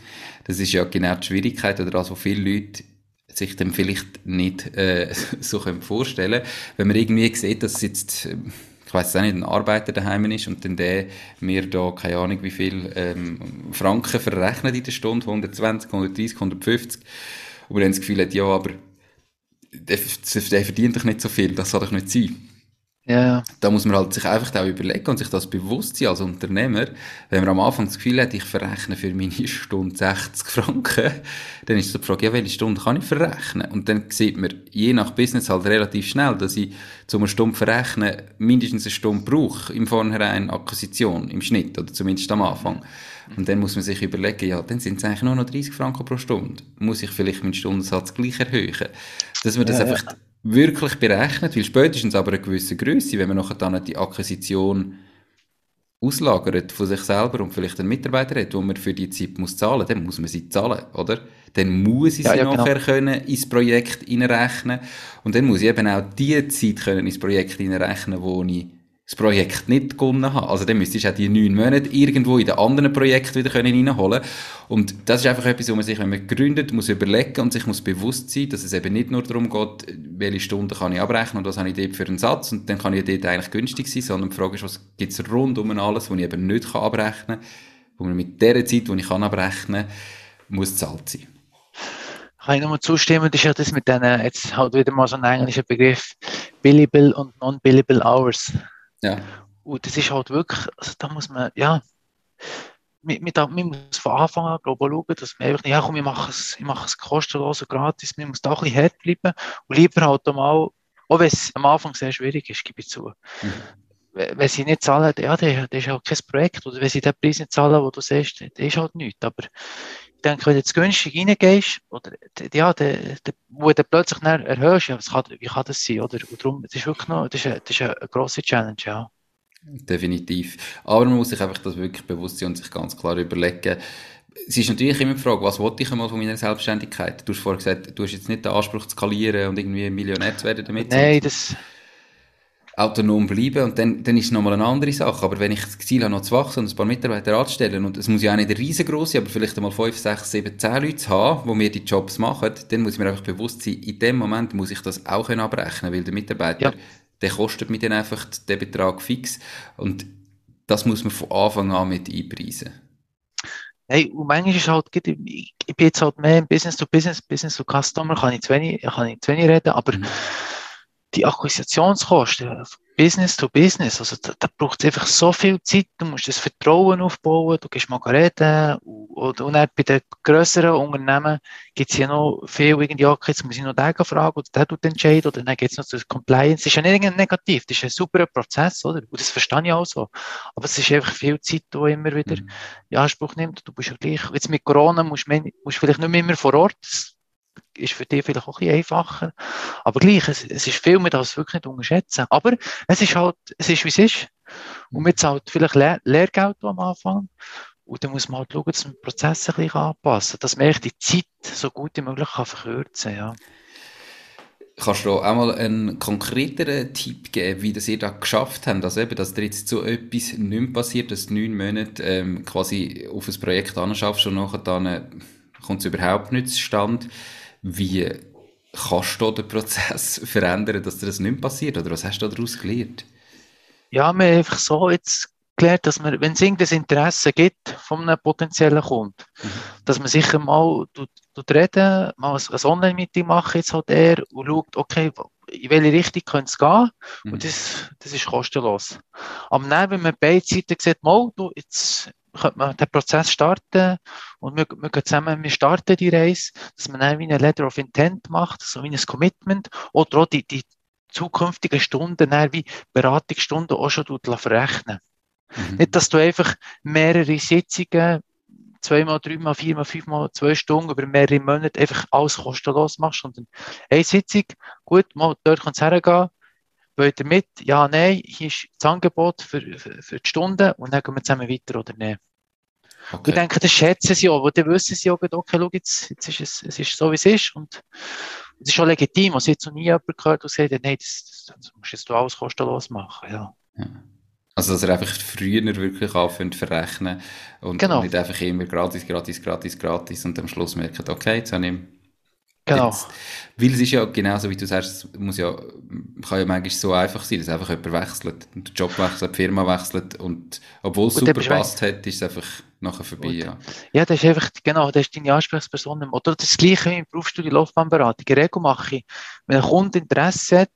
Das ist ja genau die Schwierigkeit oder das, was viele Leute sich dann vielleicht nicht äh, so vorstellen können. Wenn man irgendwie sieht, dass jetzt ähm, ich weiß auch nicht, ein Arbeiter daheim ist und dann der mir da, keine Ahnung wie viel ähm, Franken verrechnet in der Stunde, 120, 130, 150. Und man dann das Gefühl hat, ja, aber der, der verdient doch nicht so viel, das soll doch nicht sein. Ja. Da muss man halt sich einfach auch überlegen und sich das bewusst sein als Unternehmer. Wenn man am Anfang das Gefühl hat, ich verrechne für meine Stunde 60 Franken, dann ist so die Frage, ja, welche Stunde kann ich verrechnen? Und dann sieht man je nach Business halt relativ schnell, dass ich zu einer Stunde verrechnen mindestens eine Stunde brauche im Vornherein Akquisition, im Schnitt, oder zumindest am Anfang. Und dann muss man sich überlegen, ja, dann sind es eigentlich nur noch 30 Franken pro Stunde. Muss ich vielleicht meinen Stundensatz gleich erhöhen? Dass man das ja, einfach ja wirklich berechnet, weil spätestens aber eine gewisse Größe, wenn man nachher dann die Akquisition auslagert von sich selber und vielleicht einen Mitarbeiter hat, wo man für die Zeit muss zahlen, dann muss man sie zahlen, oder? Dann muss ich ja, sie ja, nachher genau. können ins Projekt einrechnen und dann muss ich eben auch die Zeit können ins Projekt einrechnen, wo ich das Projekt nicht gewonnen habe. Also dann müsstest du auch die neun Monate irgendwo in den anderen Projekten wieder können reinholen Und das ist einfach etwas, wo man sich, wenn man gründet, muss überlegen und sich muss bewusst sein, dass es eben nicht nur darum geht, welche Stunden kann ich abrechnen und was habe ich dort für einen Satz und dann kann ich dort eigentlich günstig sein, sondern die Frage ist, was gibt es rund um alles, was ich eben nicht kann abrechnen kann, wo man mit der Zeit, die ich kann abrechnen kann, muss zahlt sein. Kann ich nur zustimmen, das ist ja das mit denen, jetzt halt wieder mal so ein englischer Begriff, Billable und Non-Billable Hours. Ja. Und das ist halt wirklich, also da muss man, ja, man, muss von Anfang an glaube ich, schauen, dass man einfach nicht, ja komm, ich mache es, ich mache es kostenlos und gratis, man muss da ein bisschen hart bleiben und lieber halt mal, auch wenn es am Anfang sehr schwierig ist, gebe ich zu. Mhm. Wenn sie nicht zahlen, ja, das ist halt kein Projekt. Oder wenn sie den Preis nicht zahlen, den du siehst, das ist halt nichts. Aber denke, wenn du jetzt günstig reingehst, oder, ja, de, de, wo du plötzlich erhöhst, ja, kann, wie kann das sein, oder? Und darum, das ist wirklich noch, das ist, eine, das ist eine grosse Challenge, ja. Definitiv. Aber man muss sich einfach das wirklich bewusst sein und sich ganz klar überlegen, es ist natürlich immer die Frage, was wollte ich einmal von meiner Selbstständigkeit? Du hast vorhin gesagt, du hast jetzt nicht den Anspruch zu skalieren und irgendwie Millionär zu werden damit. Nein, das, autonom bleiben und dann, dann ist es nochmal eine andere Sache. Aber wenn ich das Ziel habe, noch zu wachsen und ein paar Mitarbeiter anzustellen und es muss ja auch nicht riesengroß sein, aber vielleicht einmal fünf, sechs, sieben, zehn Leute haben, die mir die Jobs machen, dann muss ich mir einfach bewusst sein, in dem Moment muss ich das auch können abrechnen, weil der Mitarbeiter, ja. der kostet mir dann einfach den Betrag fix und das muss man von Anfang an mit einpreisen. Hey, und manchmal ist halt, ich, ich bin jetzt halt mehr im Business to Business, Business to Customer, kann ich zu wenig, kann ich zu wenig reden, aber mhm die Akquisitionskosten, Business to Business, also da, da braucht es einfach so viel Zeit, du musst das Vertrauen aufbauen, du gehst mal reden und, und dann bei den grösseren Unternehmen gibt es ja noch viel irgendwie, okay, jetzt muss ich noch den fragen oder der tut entscheiden oder dann geht es noch zu Compliance. Das ist ja nicht negativ, das ist ein super Prozess, oder? Und das verstehe ich auch so. Aber es ist einfach viel Zeit, die immer wieder mhm. in Anspruch nimmt. Du bist ja gleich, jetzt mit Corona musst du musst vielleicht nicht mehr immer vor Ort, ist für dich vielleicht auch ein bisschen einfacher. Aber gleich, es, es ist viel, man darf es wirklich nicht unterschätzen. Aber es ist halt, es ist wie es ist. Und man zahlt vielleicht Lehr Lehrgeld am Anfang. Und dann muss man halt schauen, dass man den Prozess ein bisschen anpassen kann, dass man die Zeit so gut wie möglich kann verkürzen kann. Ja. Kannst du auch mal einen konkreteren Tipp geben, wie das ihr da geschafft habt? Also eben, dass dir jetzt so etwas nicht mehr passiert, dass du neun Monate ähm, quasi auf ein Projekt anschaffst und nachher dann kommt es überhaupt nicht zustande. Wie kannst du den Prozess verändern, dass dir das nicht passiert? Oder was hast du daraus gelernt? Ja, wir haben einfach so jetzt gelernt, dass man, wenn es irgendein Interesse gibt von einem potenziellen Kunden, mhm. dass man sicher mal tut, tut reden, mal ein, Online-Meeting macht jetzt halt er und schaut, okay, in welche Richtung könnte es gehen? Mhm. Und das, das ist kostenlos. Aber dann, wenn man beide Seiten sieht, mal, du, jetzt könnte man den Prozess starten und wir, wir gehen zusammen, wir starten die Reise, dass man dann wie ein Letter of Intent macht, so wie ein Commitment oder auch die, die zukünftigen Stunden dann wie Beratungsstunden auch schon verrechnen. Mhm. Nicht, dass du einfach mehrere Sitzungen zweimal, dreimal, viermal, fünfmal, zwei Stunden über mehrere Monate einfach alles kostenlos machst, sondern eine Sitzung, gut, mal dort kannst du hergehen, Wollt ihr mit? Ja, nein, hier ist das Angebot für, für, für die Stunde und dann gehen wir zusammen weiter oder nicht. Okay. Ich denke, das schätzen sie auch, aber dann wissen sie auch, okay, schau, jetzt, jetzt ist es, es ist so, wie es ist und es ist schon legitim. Also jetzt noch nie jemand gehört, der sagt, nein, das, das musst jetzt du alles kostenlos machen, ja. ja. Also, dass er einfach früher wirklich anfängt zu verrechnen und, genau. nicht einfach immer gratis, gratis, gratis, gratis und am Schluss merkt, okay, jetzt habe ich Genau. Jetzt, weil es ist ja genauso, wie du sagst, es muss ja, kann ja manchmal so einfach sein, dass einfach jemand wechselt, den Job wechselt, die Firma wechselt und obwohl es super passt hat, ist es einfach nachher vorbei. Ja. ja, das ist einfach, genau, das ist deine Ansprechperson. Oder das Gleiche im Berufsstudio Laufbahnberatung. In Regel mache ich, wenn ein Kunde Interesse hat,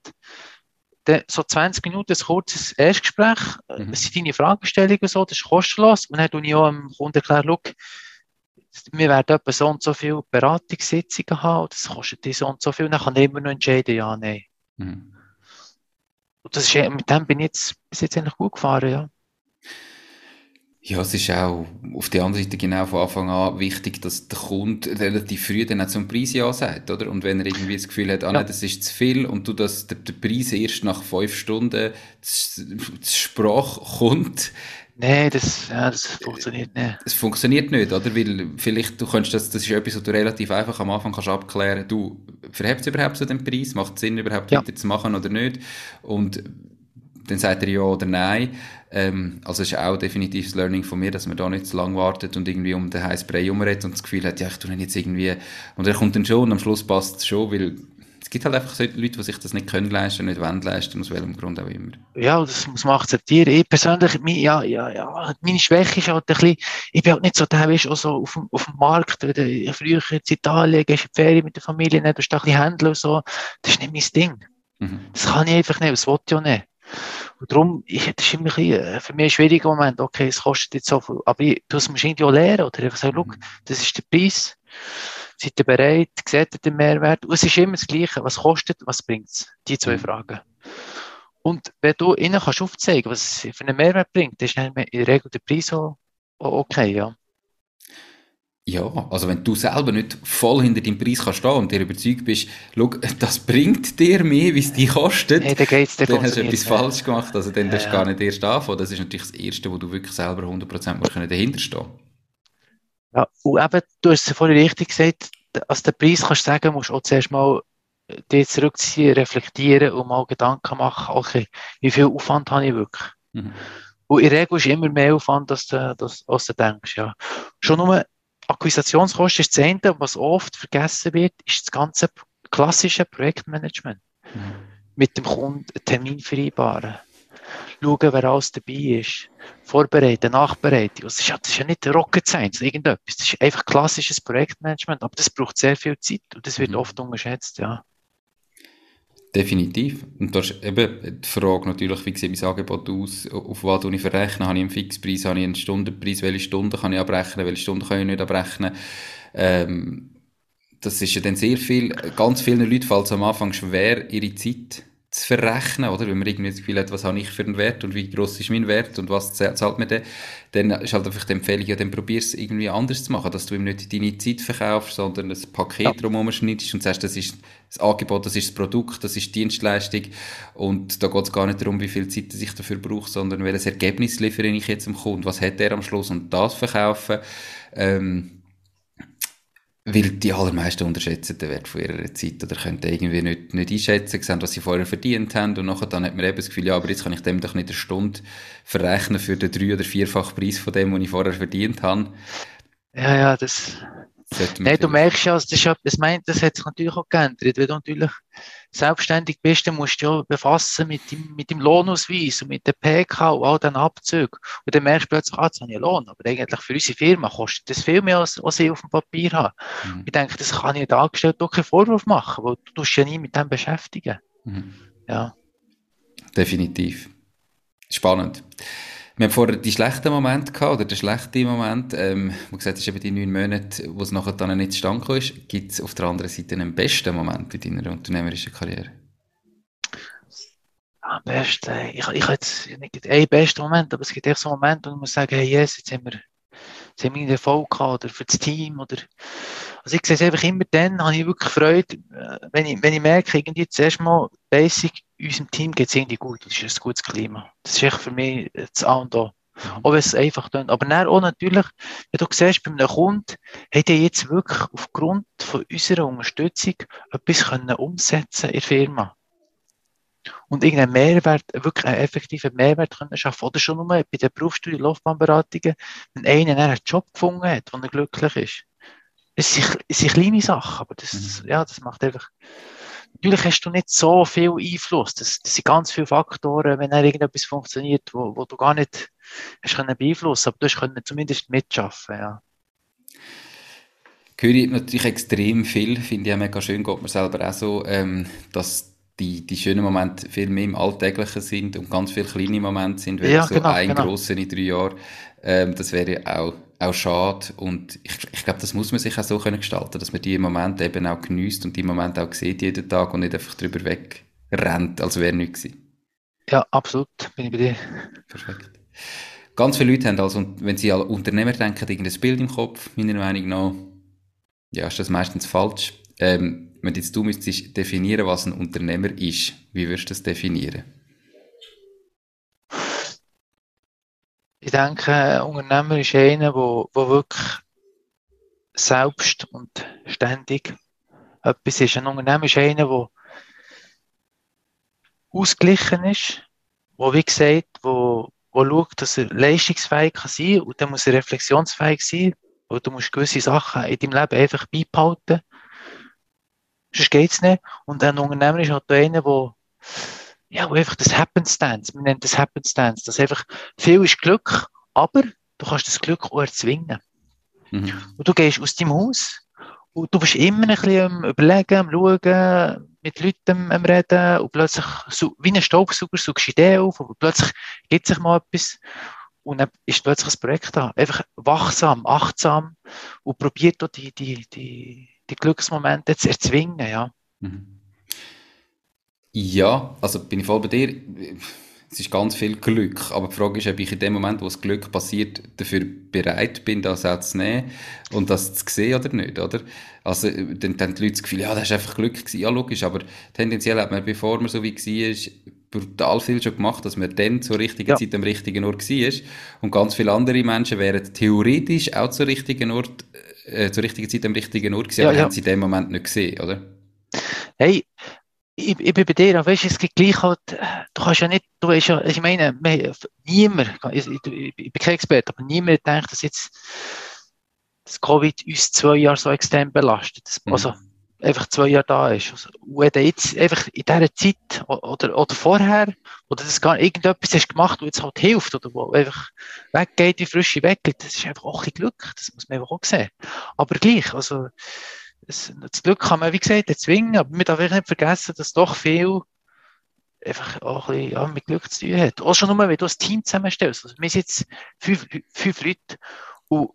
dann so 20 Minuten ein kurzes Erstgespräch, mhm. das sind deine Fragestellungen so, das ist kostenlos und dann tue ich auch dem Kunden erklären, wir werden etwa so und so viele Beratungssitzungen haben, das kostet so und so viel, dann kann ich immer noch entscheiden, ja, nein. Mhm. Und das ist, mit dem bin ich jetzt, bis jetzt eigentlich gut gefahren, ja. Ja, es ist auch auf der anderen Seite genau von Anfang an wichtig, dass der Kunde relativ früh dann auch zum Preis ja sagt, oder? Und wenn er irgendwie das Gefühl hat, ah, ja. das ist zu viel und du das, der, der Preis erst nach fünf Stunden zur Sprache kommt, Nein, das, ja, das funktioniert nicht. Es funktioniert nicht, oder? Weil vielleicht, du kannst das, das ist etwas, was du relativ einfach am Anfang kannst abklären, du, verhebt es überhaupt so den Preis? Macht es Sinn, überhaupt ja. weiterzumachen oder nicht? Und dann sagt er ja oder nein. Ähm, also es ist auch definitiv das Learning von mir, dass man da nicht zu lange wartet und irgendwie um den heißen Brei umredet und das Gefühl hat, ja, ich tue ihn jetzt irgendwie, und er kommt dann schon und am Schluss passt es schon, weil gibt halt einfach Leute, die sich das nicht können leisten, nicht wollen leisten, aus welchem Grund auch immer. Ja, das muss man akzeptieren. Ich persönlich, ja, ja, ja, meine Schwäche ist halt ein bisschen, ich bin halt nicht so der, weißt, auch so auf dem, auf dem Markt, früher in Italien, gehst in die Ferien mit der Familie, du hast ein bisschen Händler und so, das ist nicht mein Ding. Mhm. Das kann ich einfach nicht, das wollte ich auch nicht. Und darum, ich, das ist immer ein bisschen, äh, für mich ein schwieriger Moment, okay, es kostet jetzt so viel, aber ich, du musst irgendwie auch lernen, oder einfach sagen, mhm. das ist der Preis. Seid ihr bereit? Seht ihr den Mehrwert? Und es ist immer das Gleiche. Was kostet, was bringt es? Die zwei mhm. Fragen. Und wenn du ihnen kannst aufzeigen, was es für einen Mehrwert bringt, dann ist in der Regel der Preis auch okay, ja. Ja, also wenn du selber nicht voll hinter deinem Preis kannst stehen und dir überzeugt bist, schau, das bringt dir mehr, wie es dich kostet, hey, dann, geht's dann hast du etwas ja. falsch gemacht. Also dann ja, darfst du gar nicht erst anfangen. Das ist natürlich das Erste, wo du wirklich selber 100% dahinter stehen ja, und eben, du hast es vorhin richtig gesagt, als den Preis kannst du sagen, musst du auch zuerst mal äh, dich zurückziehen, reflektieren und mal Gedanken machen, okay, wie viel Aufwand habe ich wirklich? Mhm. Und in der Regel ist immer mehr Aufwand, als du, das, als du denkst, ja. Schon nur Akquisitionskosten ist das eine, was oft vergessen wird, ist das ganze klassische Projektmanagement. Mhm. Mit dem Kunden einen Termin vereinbaren schauen, wer alles dabei ist, vorbereiten, nachbereiten. Das ist, ja, das ist ja nicht Rocket Science, irgendetwas. Das ist einfach klassisches Projektmanagement, aber das braucht sehr viel Zeit und das wird mhm. oft unterschätzt, ja. Definitiv. Und da ist eben die Frage natürlich, wie sieht mein Angebot aus, auf was ich verrechne, habe ich einen Fixpreis, habe ich einen Stundenpreis, welche Stunden kann ich abrechnen, welche Stunden kann ich nicht abrechnen. Ähm, das ist ja dann sehr viel, ganz vielen Leuten fällt es am Anfang schwer, ihre Zeit zu verrechnen, oder? Wenn man irgendwie das Gefühl hat, was habe ich für einen Wert und wie groß ist mein Wert und was zahlt mir der, dann ist halt einfach die Empfehlung, ja, dann probier es irgendwie anders zu machen, dass du ihm nicht deine Zeit verkaufst, sondern ein Paket ja. drumherum schneidest und sagst, das ist das Angebot, das ist das Produkt, das ist die Dienstleistung und da geht es gar nicht darum, wie viel Zeit ich dafür brauche, sondern welches Ergebnis liefere ich jetzt dem Kunden, was hat er am Schluss und das verkaufen, ähm, weil die allermeisten unterschätzen den Wert von ihrer Zeit oder können irgendwie nicht, nicht einschätzen, sehen, was sie vorher verdient haben und nachher dann hat man eben das Gefühl, ja, aber jetzt kann ich dem doch nicht eine Stunde verrechnen für den drei- oder vierfach Preis von dem, was ich vorher verdient habe. Ja, ja, das, Nein, du merkst ja, das, ist, das, meint, das hat sich natürlich auch geändert. Wenn du natürlich selbstständig bist, dann musst du ja befassen mit dem, mit dem Lohnausweis und mit der PK und all den Abzügen. Und dann merkst du plötzlich, ah, jetzt habe ich einen Lohn. Aber eigentlich für unsere Firma kostet das viel mehr, als, als ich auf dem Papier habe. Mhm. Ich denke, das kann ich den Angestellten auch keinen Vorwurf machen, weil du tust ja nie mit dem beschäftigen. Mhm. Ja. Definitiv. Spannend. Wir haben vorher die schlechten Momente gehabt, oder den schlechten Moment, ähm, wo gesagt hast, eben die neun Monate, wo es nachher dann nicht zustande ist. Gibt es auf der anderen Seite einen besten Moment in deiner unternehmerischen Karriere? Am besten, ich, ich habe jetzt nicht einen besten Moment, aber es gibt echt so Momente, wo man muss sagen, hey, yes, jetzt haben wir, jetzt einen Erfolg gehabt, oder für das Team, oder, also ich sehe es einfach immer dann, habe ich wirklich Freude, äh, wenn ich, wenn ich merke, irgendwie zuerst mal basic, unserem Team geht es irgendwie gut, das ist ein gutes Klima. Das ist echt für mich das A und O. Mhm. Auch wenn es einfach tun. Aber dann auch natürlich, wenn du siehst, bei einem Kunden, hat er jetzt wirklich aufgrund von unserer Unterstützung etwas können umsetzen in der Firma. Und irgendeinen Mehrwert, wirklich einen effektiven Mehrwert können schaffen. Oder schon nur bei der Berufsstudie, Laufbahnberatungen, wenn einer einen Job gefunden hat, wo er glücklich ist. Es sind, es sind kleine Sachen, aber das, mhm. ja, das macht einfach, natürlich hast du nicht so viel Einfluss. Das, das sind ganz viele Faktoren, wenn irgendetwas funktioniert, wo, wo du gar nicht hast können beeinflussen, aber du hast können zumindest mitschaffen, ja. Höre ich natürlich extrem viel, finde ich auch mega schön, geht mir selber auch so, ähm, dass die, die schönen Momente viel mehr im Alltäglichen sind und ganz viele kleine Momente sind, weil ja, so genau, ein genau. grosser in drei Jahren, ähm, das wäre auch auch schade. Und ich, ich glaube, das muss man sich auch so können gestalten, dass man die Momente eben auch genießt und die Momente auch sieht jeden Tag und nicht einfach drüber wegrennt, als wäre nichts gewesen. Ja, absolut. Bin ich bei dir. Perfekt. Ganz viele Leute haben also, wenn sie an Unternehmer denken, irgendein Bild im Kopf, meiner Meinung nach. Ja, ist das meistens falsch. Ähm, wenn jetzt du müsstest definieren, was ein Unternehmer ist, wie würdest du das definieren? Ich denke, ein Unternehmer ist einer, der, der wirklich selbst und ständig etwas ist. Ein Unternehmer ist einer, der ausgeglichen ist, der, wie gesagt, wo, wo schaut, dass er leistungsfähig kann sein und dann muss er reflexionsfähig sein, weil du musst gewisse Sachen in deinem Leben einfach beibehalten. Sonst geht es nicht. Und ein Unternehmer ist halt einer, der ja, wo einfach das Happenstance, man nennt das Happenstance, das einfach, viel ist Glück, aber du kannst das Glück auch erzwingen. Mhm. Und du gehst aus deinem Haus und du bist immer ein bisschen am Überlegen, am Schauen, mit Leuten am Reden und plötzlich, so, wie ein Staubsauger, suchst du Ideen auf, aber plötzlich gibt sich mal etwas und dann ist plötzlich ein Projekt da. Einfach wachsam, achtsam und probiert die, die, die, die Glücksmomente zu erzwingen, ja. Mhm. Ja, also bin ich voll bei dir. Es ist ganz viel Glück, aber die Frage ist, ob ich in dem Moment, wo das Glück passiert, dafür bereit bin, das auch zu nehmen und das zu sehen oder nicht, oder? Also, dann, dann haben die Leute das Gefühl, ja, das ist einfach Glück gewesen. Ja, logisch, aber tendenziell hat man, bevor man so wie war, brutal viel schon gemacht, dass man dann zur richtigen ja. Zeit am richtigen Ort war. Und ganz viele andere Menschen wären theoretisch auch zur richtigen Ort, äh, zur richtigen Zeit am richtigen Ort gewesen, ja, aber ja. haben sie in dem Moment nicht gesehen, oder? Hey, ich, ich bin bei dir, aber weißt, es gibt gleich halt, du kannst ja nicht, du weißt ja, ich meine, niemand, ich, ich, ich bin kein Experte, aber niemand denkt, dass jetzt das Covid uns zwei Jahre so extrem belastet. Mhm. Also, einfach zwei Jahre da ist. Also, und jetzt einfach in dieser Zeit oder, oder vorher, oder das gar irgendetwas hast gemacht, wo jetzt halt hilft, oder wo einfach weggeht, wie frische weggeht, das ist einfach auch ein Glück. Das muss man einfach auch sehen. Aber gleich, also, das Glück kann man, wie gesagt, erzwingen, aber man darf nicht vergessen, dass doch viel einfach auch ein bisschen ja, mit Glück zu tun hat. Auch schon nur, wenn du ein Team zusammenstellst. Also wir sind jetzt fünf, fünf Leute und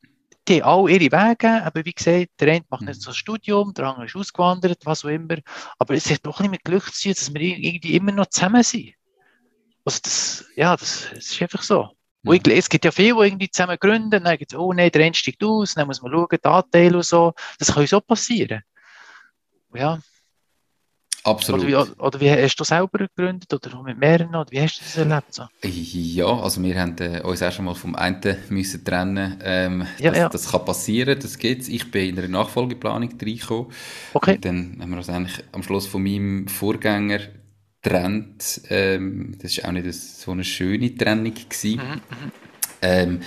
die haben alle ihre Wege, aber wie gesagt, der eine macht jetzt so ein Studium, der andere ist ausgewandert, was auch immer. Aber es hat doch nicht mit Glück zu tun, dass wir irgendwie immer noch zusammen sind. Also das, ja, das, das ist einfach so. Ja. Ich, es gibt ja viele, die irgendwie zusammen gründen, dann gibt es, oh nein, der eine steigt aus, dann muss man schauen, die Anteile und so. Das kann so passieren. Ja. Absolut. Oder wie, oder wie, hast du selber gegründet oder mit mehreren? Oder wie hast du das erlebt? So? Ja, also wir haben äh, uns erst einmal vom einen müssen trennen. Ähm, ja, das, ja. das kann passieren, das geht's. Ich bin in einer Nachfolgeplanung reingekommen. Okay. Und dann haben wir uns eigentlich am Schluss von meinem Vorgänger getrennt. Ähm, das war auch nicht so eine schöne Trennung. Gewesen. Mhm, mhm. ähm,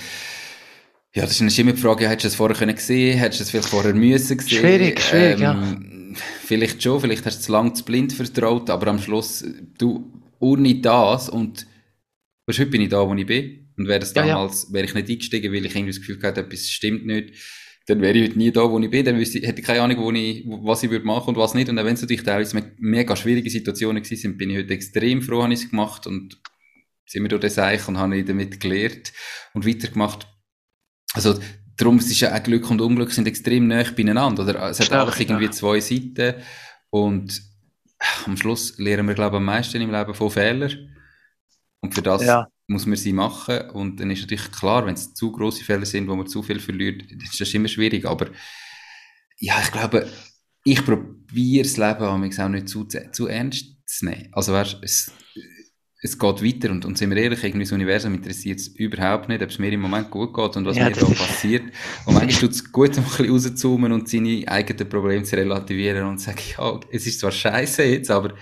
ja, das ist immer die Frage, hättest du das vorher können sehen Hättest du das vielleicht vorher müssen sehen Schwierig, schwierig, ähm, ja. Vielleicht schon, vielleicht hast du zu lange zu blind vertraut, aber am Schluss, du, ohne das und weißt, heute bin ich da, wo ich bin. Und wäre das damals, ja, ja. wäre ich nicht eingestiegen, weil ich irgendwie das Gefühl hatte, etwas stimmt nicht, dann wäre ich heute nie da, wo ich bin, dann wüsste, hätte ich keine Ahnung, wo ich, was ich würde machen und was nicht. Und wenn es natürlich teilweise mega schwierige Situationen gewesen sind, bin ich heute extrem froh, habe ich es gemacht und sind wir durch das Eich und habe ich damit gelernt und weitergemacht. Also, darum es ist ja auch Glück und Unglück sind extrem nah beieinander, oder? Es hat Stark, alles irgendwie ja. zwei Seiten und am Schluss lernen wir, glaube ich, am meisten im Leben von Fehlern. Und für das ja. Muss man sie machen. Und dann ist natürlich klar, wenn es zu große Fälle sind, wo man zu viel verliert, dann ist das immer schwierig. Aber ja, ich glaube, ich probiere das Leben auch nicht zu, zu ernst zu nehmen. Also weißt, es, es geht weiter und, und sind wir ehrlich, irgendwie das Universum interessiert es überhaupt nicht, ob es mir im Moment gut geht und was ja, mir da passiert. Und manchmal tut es gut, ein bisschen rauszoomen und seine eigenen Probleme zu relativieren und zu sagen, ja, es ist zwar scheiße jetzt, aber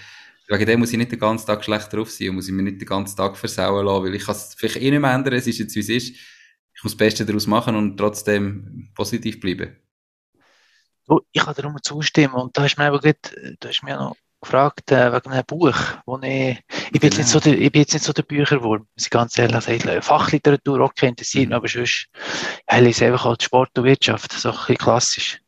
wegen dem muss ich nicht den ganzen Tag schlecht drauf sein und muss ich mir nicht den ganzen Tag versauen lassen, weil ich kann es vielleicht eh nicht mehr ändern, es ist jetzt wie es ist. Ich muss das Beste daraus machen und trotzdem positiv bleiben. Ich kann darum zustimmen und da ist mir aber gut, da ist mir noch gefragt äh, wegen einem Buch, wo ich, ich bin, jetzt nicht so genau. der, ich bin jetzt nicht so der Bücherwurm, muss ich ganz ehrlich sagen. Fachliteratur, okay, interessiert mich, mhm. aber sonst, ja, ich lese einfach halt Sport und Wirtschaft, so ein bisschen klassisch.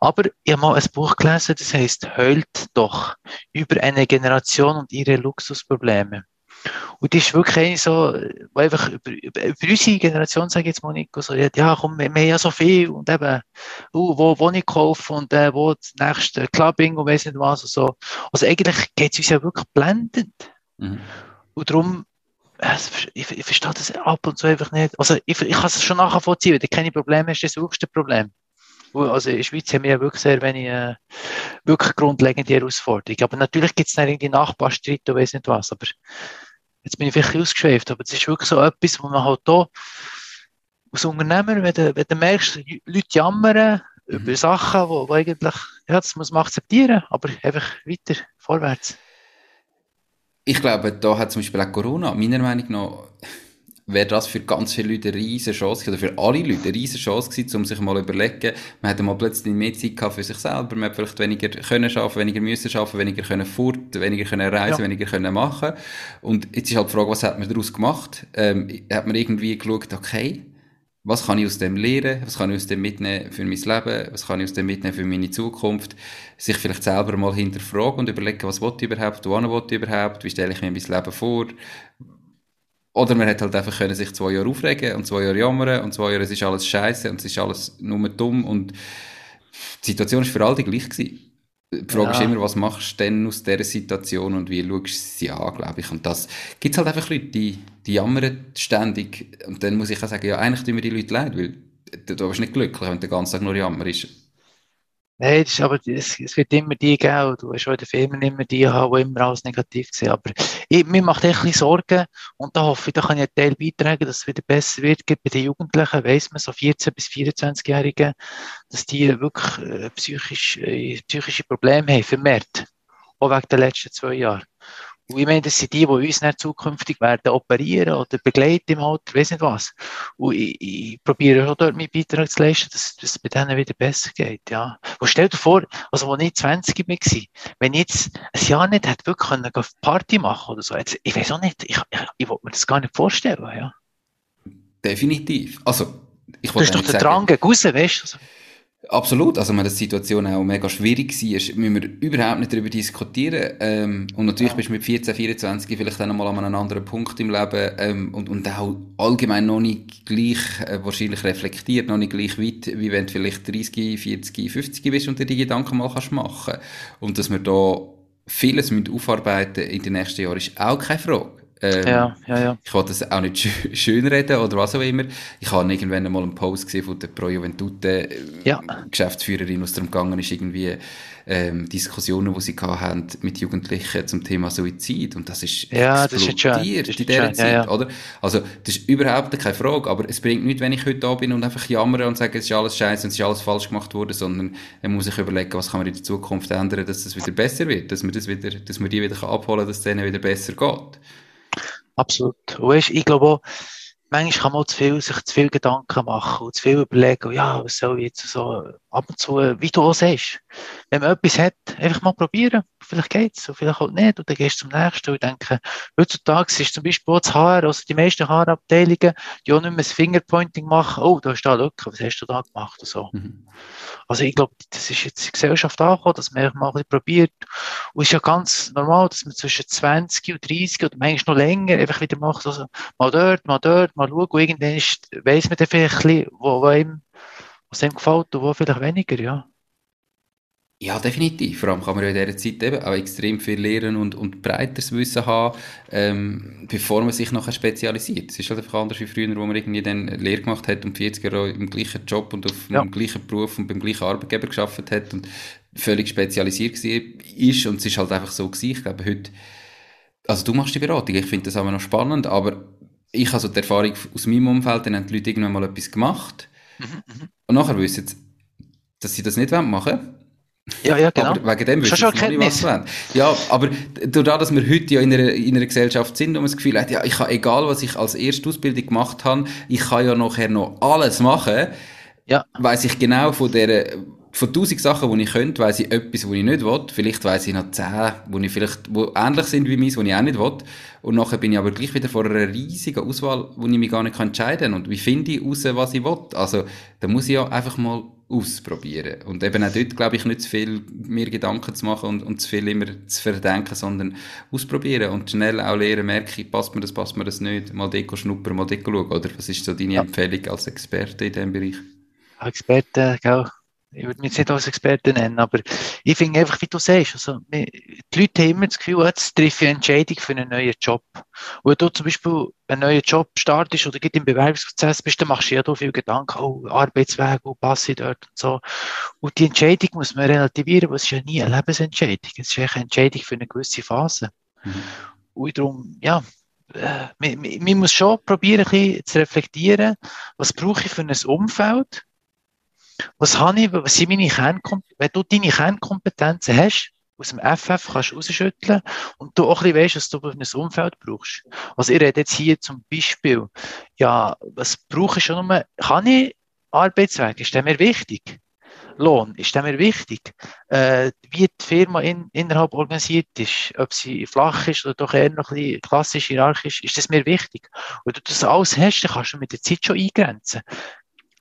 Aber ich habe mal ein Buch gelesen, das heißt Heult doch, über eine Generation und ihre Luxusprobleme. Und das ist wirklich eine so, wo einfach über, über, über unsere Generation, sage ich jetzt mal, Nico, so, ja, komm, wir, wir haben ja so viel und eben, uh, wo Wohnung kaufen und äh, wo das nächste Clubbing und weiss nicht was und so. Also eigentlich geht es uns ja wirklich blendend. Mhm. Und darum, äh, ich, ich, verstehe das ab und zu einfach nicht. Also ich, ich kann es schon nachvollziehen, wenn du keine Probleme hast, du ein Problem. Also in der Schweiz haben wir ja wirklich sehr wenig, äh, wirklich grundlegende Herausforderungen. Aber natürlich gibt es dann irgendwie Nachbarstreit und weiss nicht was. Aber jetzt bin ich vielleicht ausgeschweift, aber es ist wirklich so etwas, wo man halt hier als Unternehmer, wenn du, wenn du merkst, Leute jammern mhm. über Sachen, wo, wo eigentlich, ja, das muss man akzeptieren, aber einfach weiter, vorwärts. Ich glaube, da hat zum Beispiel auch Corona, meiner Meinung nach, wäre das für ganz viele Leute eine riesige Chance oder für alle Leute eine riesige Chance gewesen, um sich mal zu überlegen, man hätte mal plötzlich mehr Zeit gehabt für sich selber, man hätte vielleicht weniger können arbeiten, weniger müssen arbeiten, weniger können fort, weniger können reisen, ja. weniger können machen. Und jetzt ist halt die Frage, was hat man daraus gemacht? Ähm, hat man irgendwie geschaut, okay, was kann ich aus dem lernen? Was kann ich aus dem mitnehmen für mein Leben? Was kann ich aus dem mitnehmen für meine Zukunft? Sich vielleicht selber mal hinterfragen und überlegen, was will ich überhaupt? Wohin will ich überhaupt? Wie stelle ich mir mein Leben vor? Oder man hat halt einfach können sich zwei Jahre aufregen und zwei Jahre jammern und zwei Jahre, es ist alles scheiße und es ist alles nur dumm und die Situation ist für alle die gleich gewesen. Die Frage ja. ist immer, was machst du denn aus dieser Situation und wie schaust du sie an, glaube ich. Und das gibt es halt einfach Leute, die, die jammern ständig. Und dann muss ich auch sagen, ja, eigentlich tun mir die Leute leid, weil du, du bist nicht glücklich, wenn du den ganzen Tag nur jammerst. Nein, das ist aber, es, es wird immer die geben, du hast auch in den Filmen immer die haben, die immer alles negativ sehen. Aber ich, mir macht echt ein bisschen Sorgen und da hoffe ich, da kann ich einen Teil beitragen, dass es wieder besser wird. Bei den Jugendlichen weiss man, so 14- bis 24-Jährigen, dass die wirklich äh, psychisch, äh, psychische Probleme haben, vermehrt. Auch wegen den letzten zwei Jahren. Und ich meine, das sind die, die uns nicht zukünftig werden operieren oder begleiten im Alter, weiß nicht was. Und ich, ich probiere auch dort meinen Beitrag zu leisten, dass, dass es bei denen wieder besser geht, ja. Und stell dir vor, also, als ich 20 war, wenn ich jetzt ein Jahr nicht hätte wirklich können, Party machen oder so, jetzt, ich weiß auch nicht, ich, ich, ich wollte mir das gar nicht vorstellen, ja. Definitiv. Also, ich wollte Du hast doch den Drang gegen raus, weißt du? Also. Absolut, also wenn die Situation auch mega schwierig war, müssen wir überhaupt nicht darüber diskutieren. Ähm, und natürlich bist du mit 14, 24 vielleicht dann mal an einem anderen Punkt im Leben ähm, und, und auch allgemein noch nicht gleich äh, wahrscheinlich reflektiert, noch nicht gleich weit, wie wenn du vielleicht 30, 40, 50 bist und dir die Gedanken mal kannst machen. Und dass wir da vieles mit aufarbeiten in den nächsten Jahren ist auch keine Frage. Ähm, ja, ja, ja. Ich wollte das auch nicht schön, schön reden oder was auch immer. Ich habe irgendwann mal einen Post gesehen von der Pro Juventute ja. Geschäftsführerin, was darum gegangen ist, irgendwie ähm, Diskussionen, die sie hatten mit Jugendlichen zum Thema Suizid. Und das ist ja, explodiert das ist in dieser Zeit, ja, ja. oder? Also, das ist überhaupt keine Frage, aber es bringt nichts, wenn ich heute da bin und einfach jammere und sage, es ist alles scheiße und es ist alles falsch gemacht worden, sondern man muss sich überlegen, was kann man in der Zukunft ändern, dass das wieder besser wird, dass man das wieder, dass man die wieder abholen kann, dass es denen wieder besser geht. Absolut. Weißt, ich glaube auch, manchmal kann man zu viel, sich zu viel Gedanken machen und zu viel überlegen, ja, was soll ich jetzt so ab und zu, wie du auch sagst. Wenn man etwas hat, einfach mal probieren. Vielleicht geht's, und vielleicht auch nicht. Und dann gehst du zum nächsten und denke, heutzutage ist zum Beispiel auch das Haar, also die meisten Haarabteilungen, die auch nicht mehr das Fingerpointing machen, oh, da ist da Lücke, was hast du da gemacht und so. Mhm. Also ich glaube, das ist jetzt in der Gesellschaft angekommen, dass man mal ein bisschen probiert. Und es ist ja ganz normal, dass man zwischen 20 und 30 oder manchmal noch länger einfach wieder macht, also mal dort, mal dort, mal schauen, und irgendwann weiss man dann vielleicht ein bisschen, wo, wo einem, was einem gefällt und wo vielleicht weniger, ja. Ja, definitiv. Vor allem kann man ja in dieser Zeit eben auch extrem viel lernen und, und breiteres Wissen haben, ähm, bevor man sich nachher spezialisiert. Es ist halt einfach anders wie früher, wo man irgendwie dann Lehre gemacht hat und 40 Jahre im gleichen Job und auf ja. dem gleichen Beruf und beim gleichen Arbeitgeber geschafft hat und völlig spezialisiert war ist und es ist halt einfach so gewesen. Ich glaube, heute, also du machst die Beratung, ich finde das aber noch spannend, aber ich habe so die Erfahrung aus meinem Umfeld, dann haben die Leute irgendwann mal etwas gemacht mhm, mhm. und nachher wissen sie, dass sie das nicht machen wollen ja, ja, genau. Aber wegen dem nicht, was wollen. Ja, aber dadurch, dass wir heute ja in einer, in einer Gesellschaft sind, wo man das Gefühl hat, ja, ich kann, egal was ich als erste Ausbildung gemacht habe, ich kann ja nachher noch alles machen, ja. weiss ich genau von der, von tausend Sachen, die ich könnte, weiss ich etwas, was ich nicht will. Vielleicht weiss ich noch zehn, wo ich vielleicht, wo ähnlich sind wie meins, die ich auch nicht will. Und nachher bin ich aber gleich wieder vor einer riesigen Auswahl, wo ich mich gar nicht entscheiden kann. Und wie finde ich raus, was ich will? Also, da muss ich ja einfach mal ausprobieren. Und eben auch dort, glaube ich, nicht zu viel mir Gedanken zu machen und, und zu viel immer zu verdenken, sondern ausprobieren und schnell auch lernen, merke ich, passt mir das, passt mir das nicht, mal Deko schnuppern, mal Deko schauen, oder was ist so deine ja. Empfehlung als Experte in diesem Bereich? Experte, genau ich würde mich jetzt nicht als Experte nennen, aber ich finde einfach, wie du sagst, also, die Leute haben immer das Gefühl, jetzt treffe ich eine Entscheidung für einen neuen Job. Und wenn du zum Beispiel einen neuen Job startest oder im Bewerbungsprozess bist, dann machst du ja da viel Gedanken, oh, Arbeitsweg, wo passe ich dort und so. Und die Entscheidung muss man relativieren, weil es ist ja nie eine Lebensentscheidung. Es ist eine Entscheidung für eine gewisse Phase. Mhm. Und darum, ja, äh, man, man, muss schon probieren, ein bisschen zu reflektieren, was brauche ich für ein Umfeld, was habe ich, was sind meine Kernkompetenzen? Wenn du deine Kernkompetenzen hast, aus dem FF kannst du rausschütteln und du auch ein bisschen weißt, was du für ein Umfeld brauchst. Also ich rede jetzt hier zum Beispiel, ja, was brauche ich schon noch? Kann ich Arbeitsweg? Ist der mir wichtig? Lohn, ist der mir wichtig? Äh, wie die Firma in, innerhalb organisiert ist, ob sie flach ist oder doch eher noch ein bisschen klassisch hierarchisch, ist das mir wichtig? Und wenn du das alles hast, dann kannst du mit der Zeit schon eingrenzen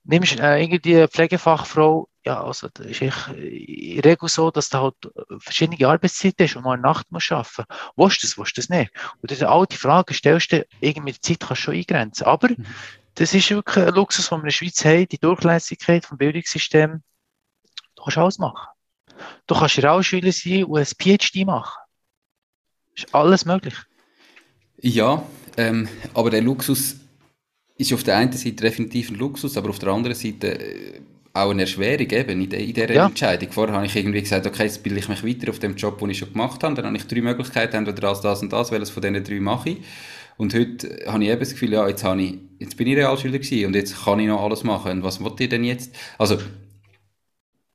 nimmst äh, irgendwie eine Pflegefachfrau, ja, also das ist echt in der Regel so, dass du halt verschiedene Arbeitszeiten hast und mal Nacht musst arbeiten. Willst du das, willst du das nicht? Und dann all die Fragen stellst du, irgendwie mit der Zeit kannst du schon eingrenzen. Aber mhm. das ist wirklich ein Luxus, den wir in der Schweiz haben, die Durchlässigkeit vom Bildungssystem. Du kannst alles machen. Du kannst Realschüler sein und ein PhD machen. Ist alles möglich. Ja, ähm, aber der Luxus ist auf der einen Seite definitiv ein Luxus, aber auf der anderen Seite äh, auch eine Erschwerung eben in, in dieser ja. Entscheidung. Vorher habe ich irgendwie gesagt, okay, jetzt bilde ich mich weiter auf dem Job, den ich schon gemacht habe. Dann habe ich drei Möglichkeiten, entweder das, das und das, welches von diesen drei mache ich. Und heute habe ich eben das Gefühl, ja, jetzt, habe ich, jetzt bin ich Realschüler gewesen und jetzt kann ich noch alles machen. Und was wollt ihr denn jetzt? Also,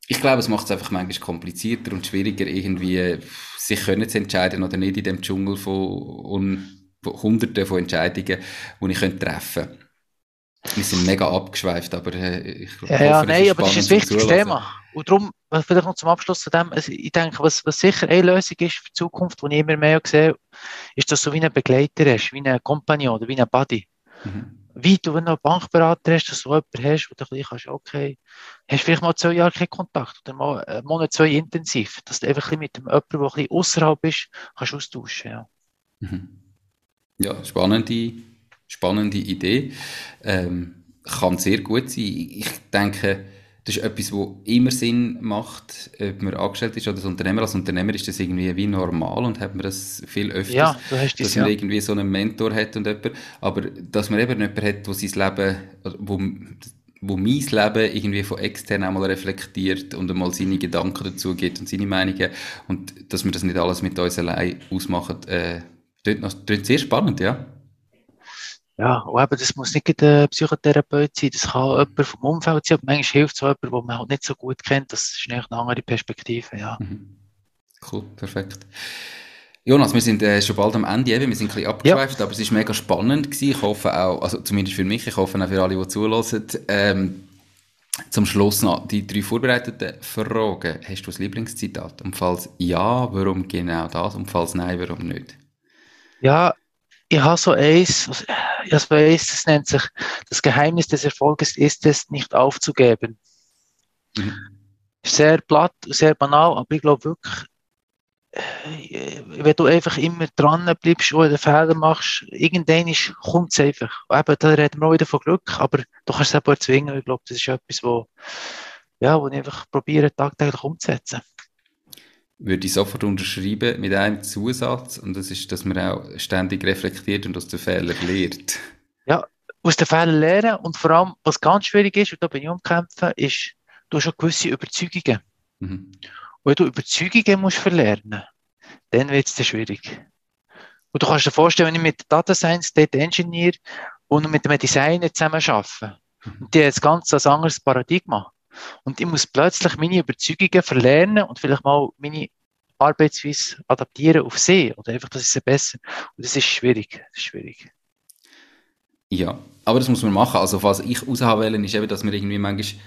ich glaube, es macht es einfach manchmal komplizierter und schwieriger, irgendwie sich können zu entscheiden oder nicht in dem Dschungel von, von Hunderten von Entscheidungen, die ich treffen könnte. Wir sind mega abgeschweift, aber äh, ich ja, hoffe, ja, nein, aber das ist ein wichtiges Thema. Und darum, vielleicht noch zum Abschluss zu dem, also ich denke, was, was sicher eine Lösung ist für die Zukunft, die ich immer mehr sehe, ist, dass du wie ein Begleiter hast, wie ein Kompagnon oder wie ein Buddy. Mhm. wie du, wenn du einen Bankberater hast, dass du jemanden hast, wo du ein bisschen okay, hast vielleicht mal zwei Jahre keinen Kontakt oder mal einen Monat, zwei intensiv, dass du einfach mit dem jemanden, der ein bisschen außerhalb ist, kannst austauschen, ja. Mhm. Ja, spannende, spannende Idee. Ähm, kann sehr gut sein. Ich denke, das ist etwas, was immer Sinn macht, ob man angestellt ist oder als Unternehmer. Als Unternehmer ist das irgendwie wie normal und hat man das viel öfter, ja, das, dass man ja. irgendwie so einen Mentor hat und jemand, aber dass man eben jemanden hat, der sein Leben, wo, wo mein Leben irgendwie von extern einmal reflektiert und einmal seine Gedanken dazu gibt und seine Meinungen und dass wir das nicht alles mit uns allein ausmachen, äh, klingt sehr spannend, ja. Ja, und eben, das muss nicht ein Psychotherapeut sein, das kann jemand vom Umfeld sein, aber manchmal hilft es auch jemand, den man halt nicht so gut kennt, das ist eine andere Perspektive, ja. Mhm. Cool, perfekt. Jonas, wir sind äh, schon bald am Ende, eben. wir sind ein bisschen abgeschweift, ja. aber es war mega spannend gewesen. Ich hoffe auch, also zumindest für mich, ich hoffe auch für alle, die zulassen. Ähm, zum Schluss noch die drei vorbereiteten Fragen. Hast du ein Lieblingszitat? Und falls ja, warum genau das? Und falls nein, warum nicht? Ja, ich habe so eins, also, eins, das nennt sich, das Geheimnis des Erfolges ist es, nicht aufzugeben. Mhm. Sehr platt, sehr banal, aber ich glaube wirklich, äh, wenn du einfach immer dran bleibst oder Fehler machst, irgendwann kommt es einfach. Eben, da reden wir wieder von Glück, aber du kannst es auch erzwingen. Ich glaube, das ist etwas, wo, ja, wo ich einfach probiere, tagtäglich umzusetzen würde ich sofort unterschreiben mit einem Zusatz und das ist, dass man auch ständig reflektiert und aus den Fehlern lernt. Ja, aus den Fehlern lernen und vor allem, was ganz schwierig ist, und da bin ich umkämpfen, ist, du hast schon gewisse Überzeugungen. Mhm. Und wenn du Überzeugungen musst verlernen, dann wird es schwierig. Und du kannst dir vorstellen, wenn ich mit Data Science, Data Engineer und mit dem Designer zusammen arbeite, mhm. und die haben jetzt ganz ein anderes Paradigma. Und ich muss plötzlich meine Überzeugungen verlernen und vielleicht mal meine Arbeitsweise adaptieren auf sie oder einfach, dass ich sie besser. Und das ist schwierig. Das ist schwierig. Ja, aber das muss man machen. Also, was ich auswählen ist eben, dass man irgendwie manchmal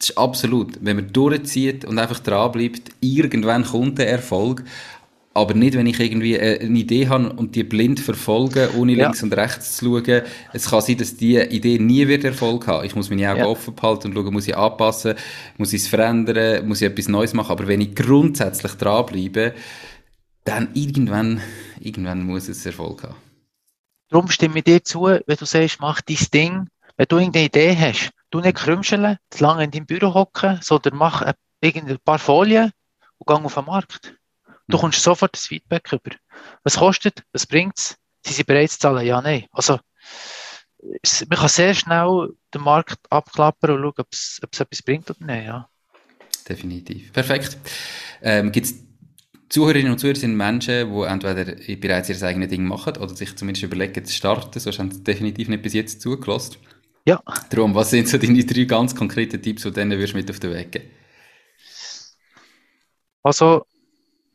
das ist absolut, wenn man durchzieht und einfach dranbleibt, irgendwann kommt der Erfolg. Aber nicht, wenn ich irgendwie äh, eine Idee habe und die blind verfolge, ohne ja. links und rechts zu schauen. Es kann sein, dass diese Idee nie wird Erfolg haben. Ich muss meine Augen ja. offen behalten und schauen, muss ich anpassen, muss ich es verändern, muss ich etwas Neues machen. Aber wenn ich grundsätzlich dranbleibe, dann irgendwann, irgendwann muss es Erfolg haben. Darum stimme ich dir zu, wenn du sagst, mach dein Ding. Wenn du irgendeine Idee hast, du nicht krümscheln, zu lange in deinem Büro hocken, sondern mach ein paar Folien und geh auf den Markt. Du kommst sofort das Feedback über. Was kostet? Was bringt es? Sind sie bereit zu zahlen? Ja, nein. Also, man kann sehr schnell den Markt abklappern und schauen, ob es, ob es etwas bringt oder nicht. Ja. Definitiv. Perfekt. Ähm, Gibt es Zuhörerinnen und Zuhörer sind Menschen, die entweder bereits ihr eigenes Ding machen oder sich zumindest überlegen zu starten, sonst haben sie definitiv nicht bis jetzt zugelassen. Ja. Darum, was sind so deine drei ganz konkreten Tipps, die du denen würdest mit auf den Weg geben? Also,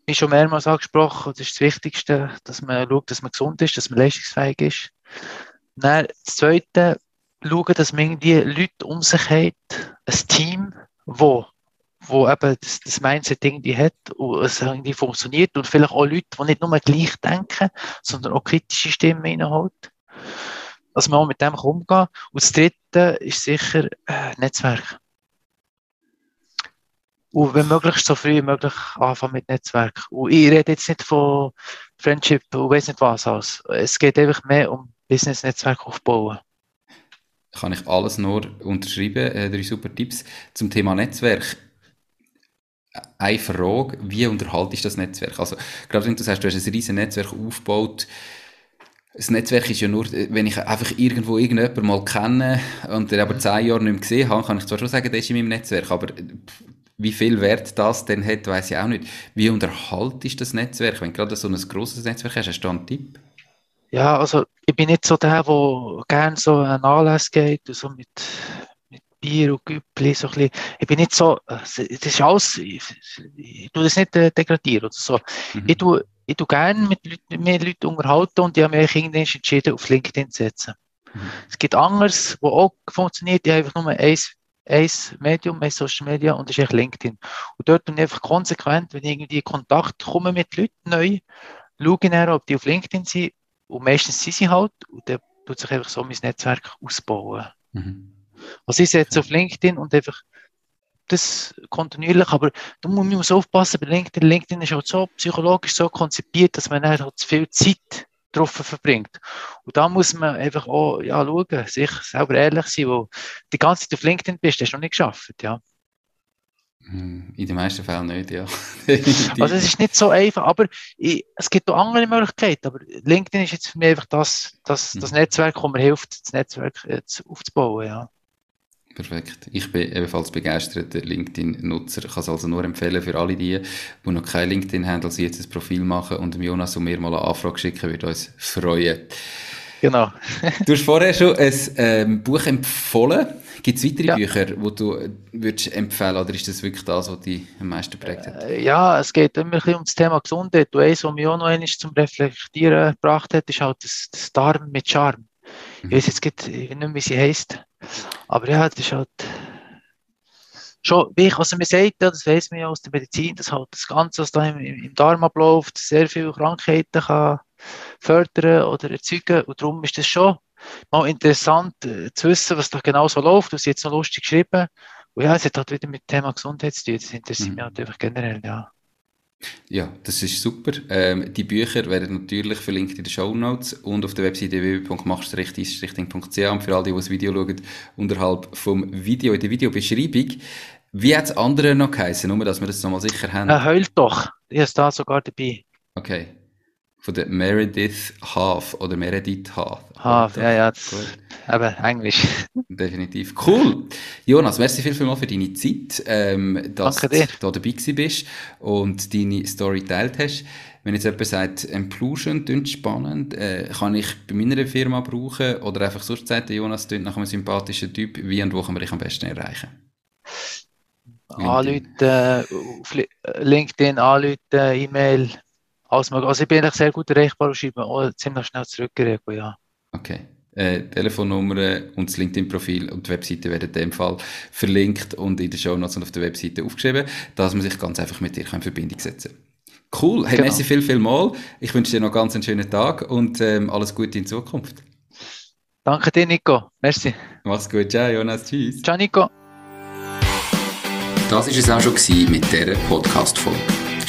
wie schon mehrmals angesprochen, das ist das Wichtigste, dass man schaut, dass man gesund ist, dass man leistungsfähig ist. Dann das Zweite, schauen, dass man irgendwie Leute um sich hat, ein Team, wo, wo eben das, das Mindset irgendwie hat und es irgendwie funktioniert und vielleicht auch Leute, die nicht nur gleich denken, sondern auch kritische Stimmen reinholt. Dass man auch mit dem umgehen kann. Und das Dritte ist sicher äh, Netzwerk. Und wenn möglich, so früh wie möglich anfangen mit Netzwerk. Und ich rede jetzt nicht von Friendship und weiß nicht was aus. Es geht einfach mehr um Business-Netzwerk aufbauen. Kann ich alles nur unterschreiben. Äh, drei super Tipps zum Thema Netzwerk. Eine Frage, wie unterhaltest du das Netzwerk? Also, gerade wenn du sagst, du hast ein riesiges Netzwerk aufgebaut, das Netzwerk ist ja nur, wenn ich einfach irgendwo irgendjemanden mal kenne und der aber zehn Jahre nicht mehr gesehen habe, kann ich zwar schon sagen, der ist in meinem Netzwerk, aber wie viel Wert das denn hat, weiß ich auch nicht. Wie unterhalt ist das Netzwerk? Wenn du gerade so ein grosses Netzwerk hast, hast du einen Tipp? Ja, also ich bin nicht so der, der gerne so einen Anlass geht, so mit, mit Bier und Güppli, so ein bisschen. Ich bin nicht so, das ist alles, ich, ich tue das nicht äh, degradieren oder so. Mhm. Ich tue, ich tue gerne mit Leuten, mit Leuten unterhalten und ich habe mich irgendwann entschieden, auf LinkedIn zu setzen. Mhm. Es gibt anderes, wo auch funktioniert, ich habe einfach nur eins ein Medium, ein Social Media und das ist LinkedIn. Und dort bin ich einfach konsequent, wenn ich irgendwie in Kontakt komme mit Leuten neu, schaue ich dann, ob die auf LinkedIn sind und meistens sind sie halt und dann tut sich einfach so mein Netzwerk ausbauen. Mhm. Also ich setze auf LinkedIn und einfach das kontinuierlich, aber da muss man aufpassen bei LinkedIn. LinkedIn ist halt so psychologisch so konzipiert, dass man halt zu viel Zeit drauf verbringt. Und da muss man einfach auch ja, schauen, sich selber ehrlich sein, wo die ganze Zeit auf LinkedIn bist, hast du noch nicht geschafft, ja. Hm, in den meisten Fällen nicht, ja. also es ist nicht so einfach, aber ich, es gibt auch andere Möglichkeiten, aber LinkedIn ist jetzt für mich einfach das, das, das hm. Netzwerk, das mir hilft, das Netzwerk jetzt aufzubauen, ja. Perfekt. Ich bin ebenfalls begeisterter LinkedIn-Nutzer. Ich kann es also nur empfehlen für alle die, die noch kein LinkedIn haben, also jetzt ein Profil machen und dem Jonas und mir mal eine Anfrage schicken, würde uns freuen. Genau. du hast vorher schon ein ähm, Buch empfohlen. Gibt es weitere ja. Bücher, die du äh, würdest empfehlen oder ist das wirklich das, was dich am meisten prägt hat? Äh, ja, es geht immer ein bisschen um das Thema Gesundheit. Du eins, was mich auch noch einmal zum Reflektieren gebracht hat, ist halt das, das Darm mit Charme. Mhm. Ich weiß jetzt nicht, mehr, wie sie heisst. Aber ja, das ist halt schon, wie ich, also man sagt, ja, das weiß man ja aus der Medizin, dass halt das Ganze, was da im, im Darm abläuft, sehr viele Krankheiten kann fördern oder erzeugen. Und darum ist das schon mal interessant äh, zu wissen, was da genau so läuft. Du hast jetzt noch lustig geschrieben. Und ja, es hat halt wieder mit dem Thema Gesundheit zu tun. Das interessiert mhm. mich halt einfach generell, ja. Ja, das ist super. Ähm, die Bücher werden natürlich verlinkt in den Show Notes und auf der Webseite www.machst-ding.ch und für alle, die, die das Video schauen, unterhalb vom Video, in der Videobeschreibung. Wie hat es andere noch geheißen, nur dass wir das nochmal sicher haben? Äh, heult doch. Ich ist da sogar dabei. Okay von der Meredith Half oder Meredith Half. Half, ja, ja, das, aber Englisch. Definitiv. Cool. Jonas, merci viel, viel mal für deine Zeit, ähm, dass du da dabei bist und deine Story geteilt hast. Wenn jetzt jemand sagt, Implusion klingt spannend, äh, kann ich bei meiner Firma brauchen oder einfach sonst sagt Jonas, klingt nach einem sympathischen Typ, wie und wo kann man dich am besten erreichen? Anrufen, auf LinkedIn, anrufen, E-Mail, alles mögliche. Also ich bin eigentlich sehr gut erreichbar und schreibe auch ziemlich schnell zurückgereagiert, ja. Okay. Äh, Telefonnummer und das LinkedIn-Profil und die Webseite werden in dem Fall verlinkt und in den Show Notes und auf der Webseite aufgeschrieben, dass man sich ganz einfach mit dir in Verbindung setzen kann. Cool. Hey, genau. merci viel, viel mal. Ich wünsche dir noch ganz einen schönen Tag und ähm, alles Gute in Zukunft. Danke dir, Nico. Merci. Mach's gut. Ciao, Jonas. Tschüss. Ciao, Nico. Das war es auch schon mit dieser Podcast-Folge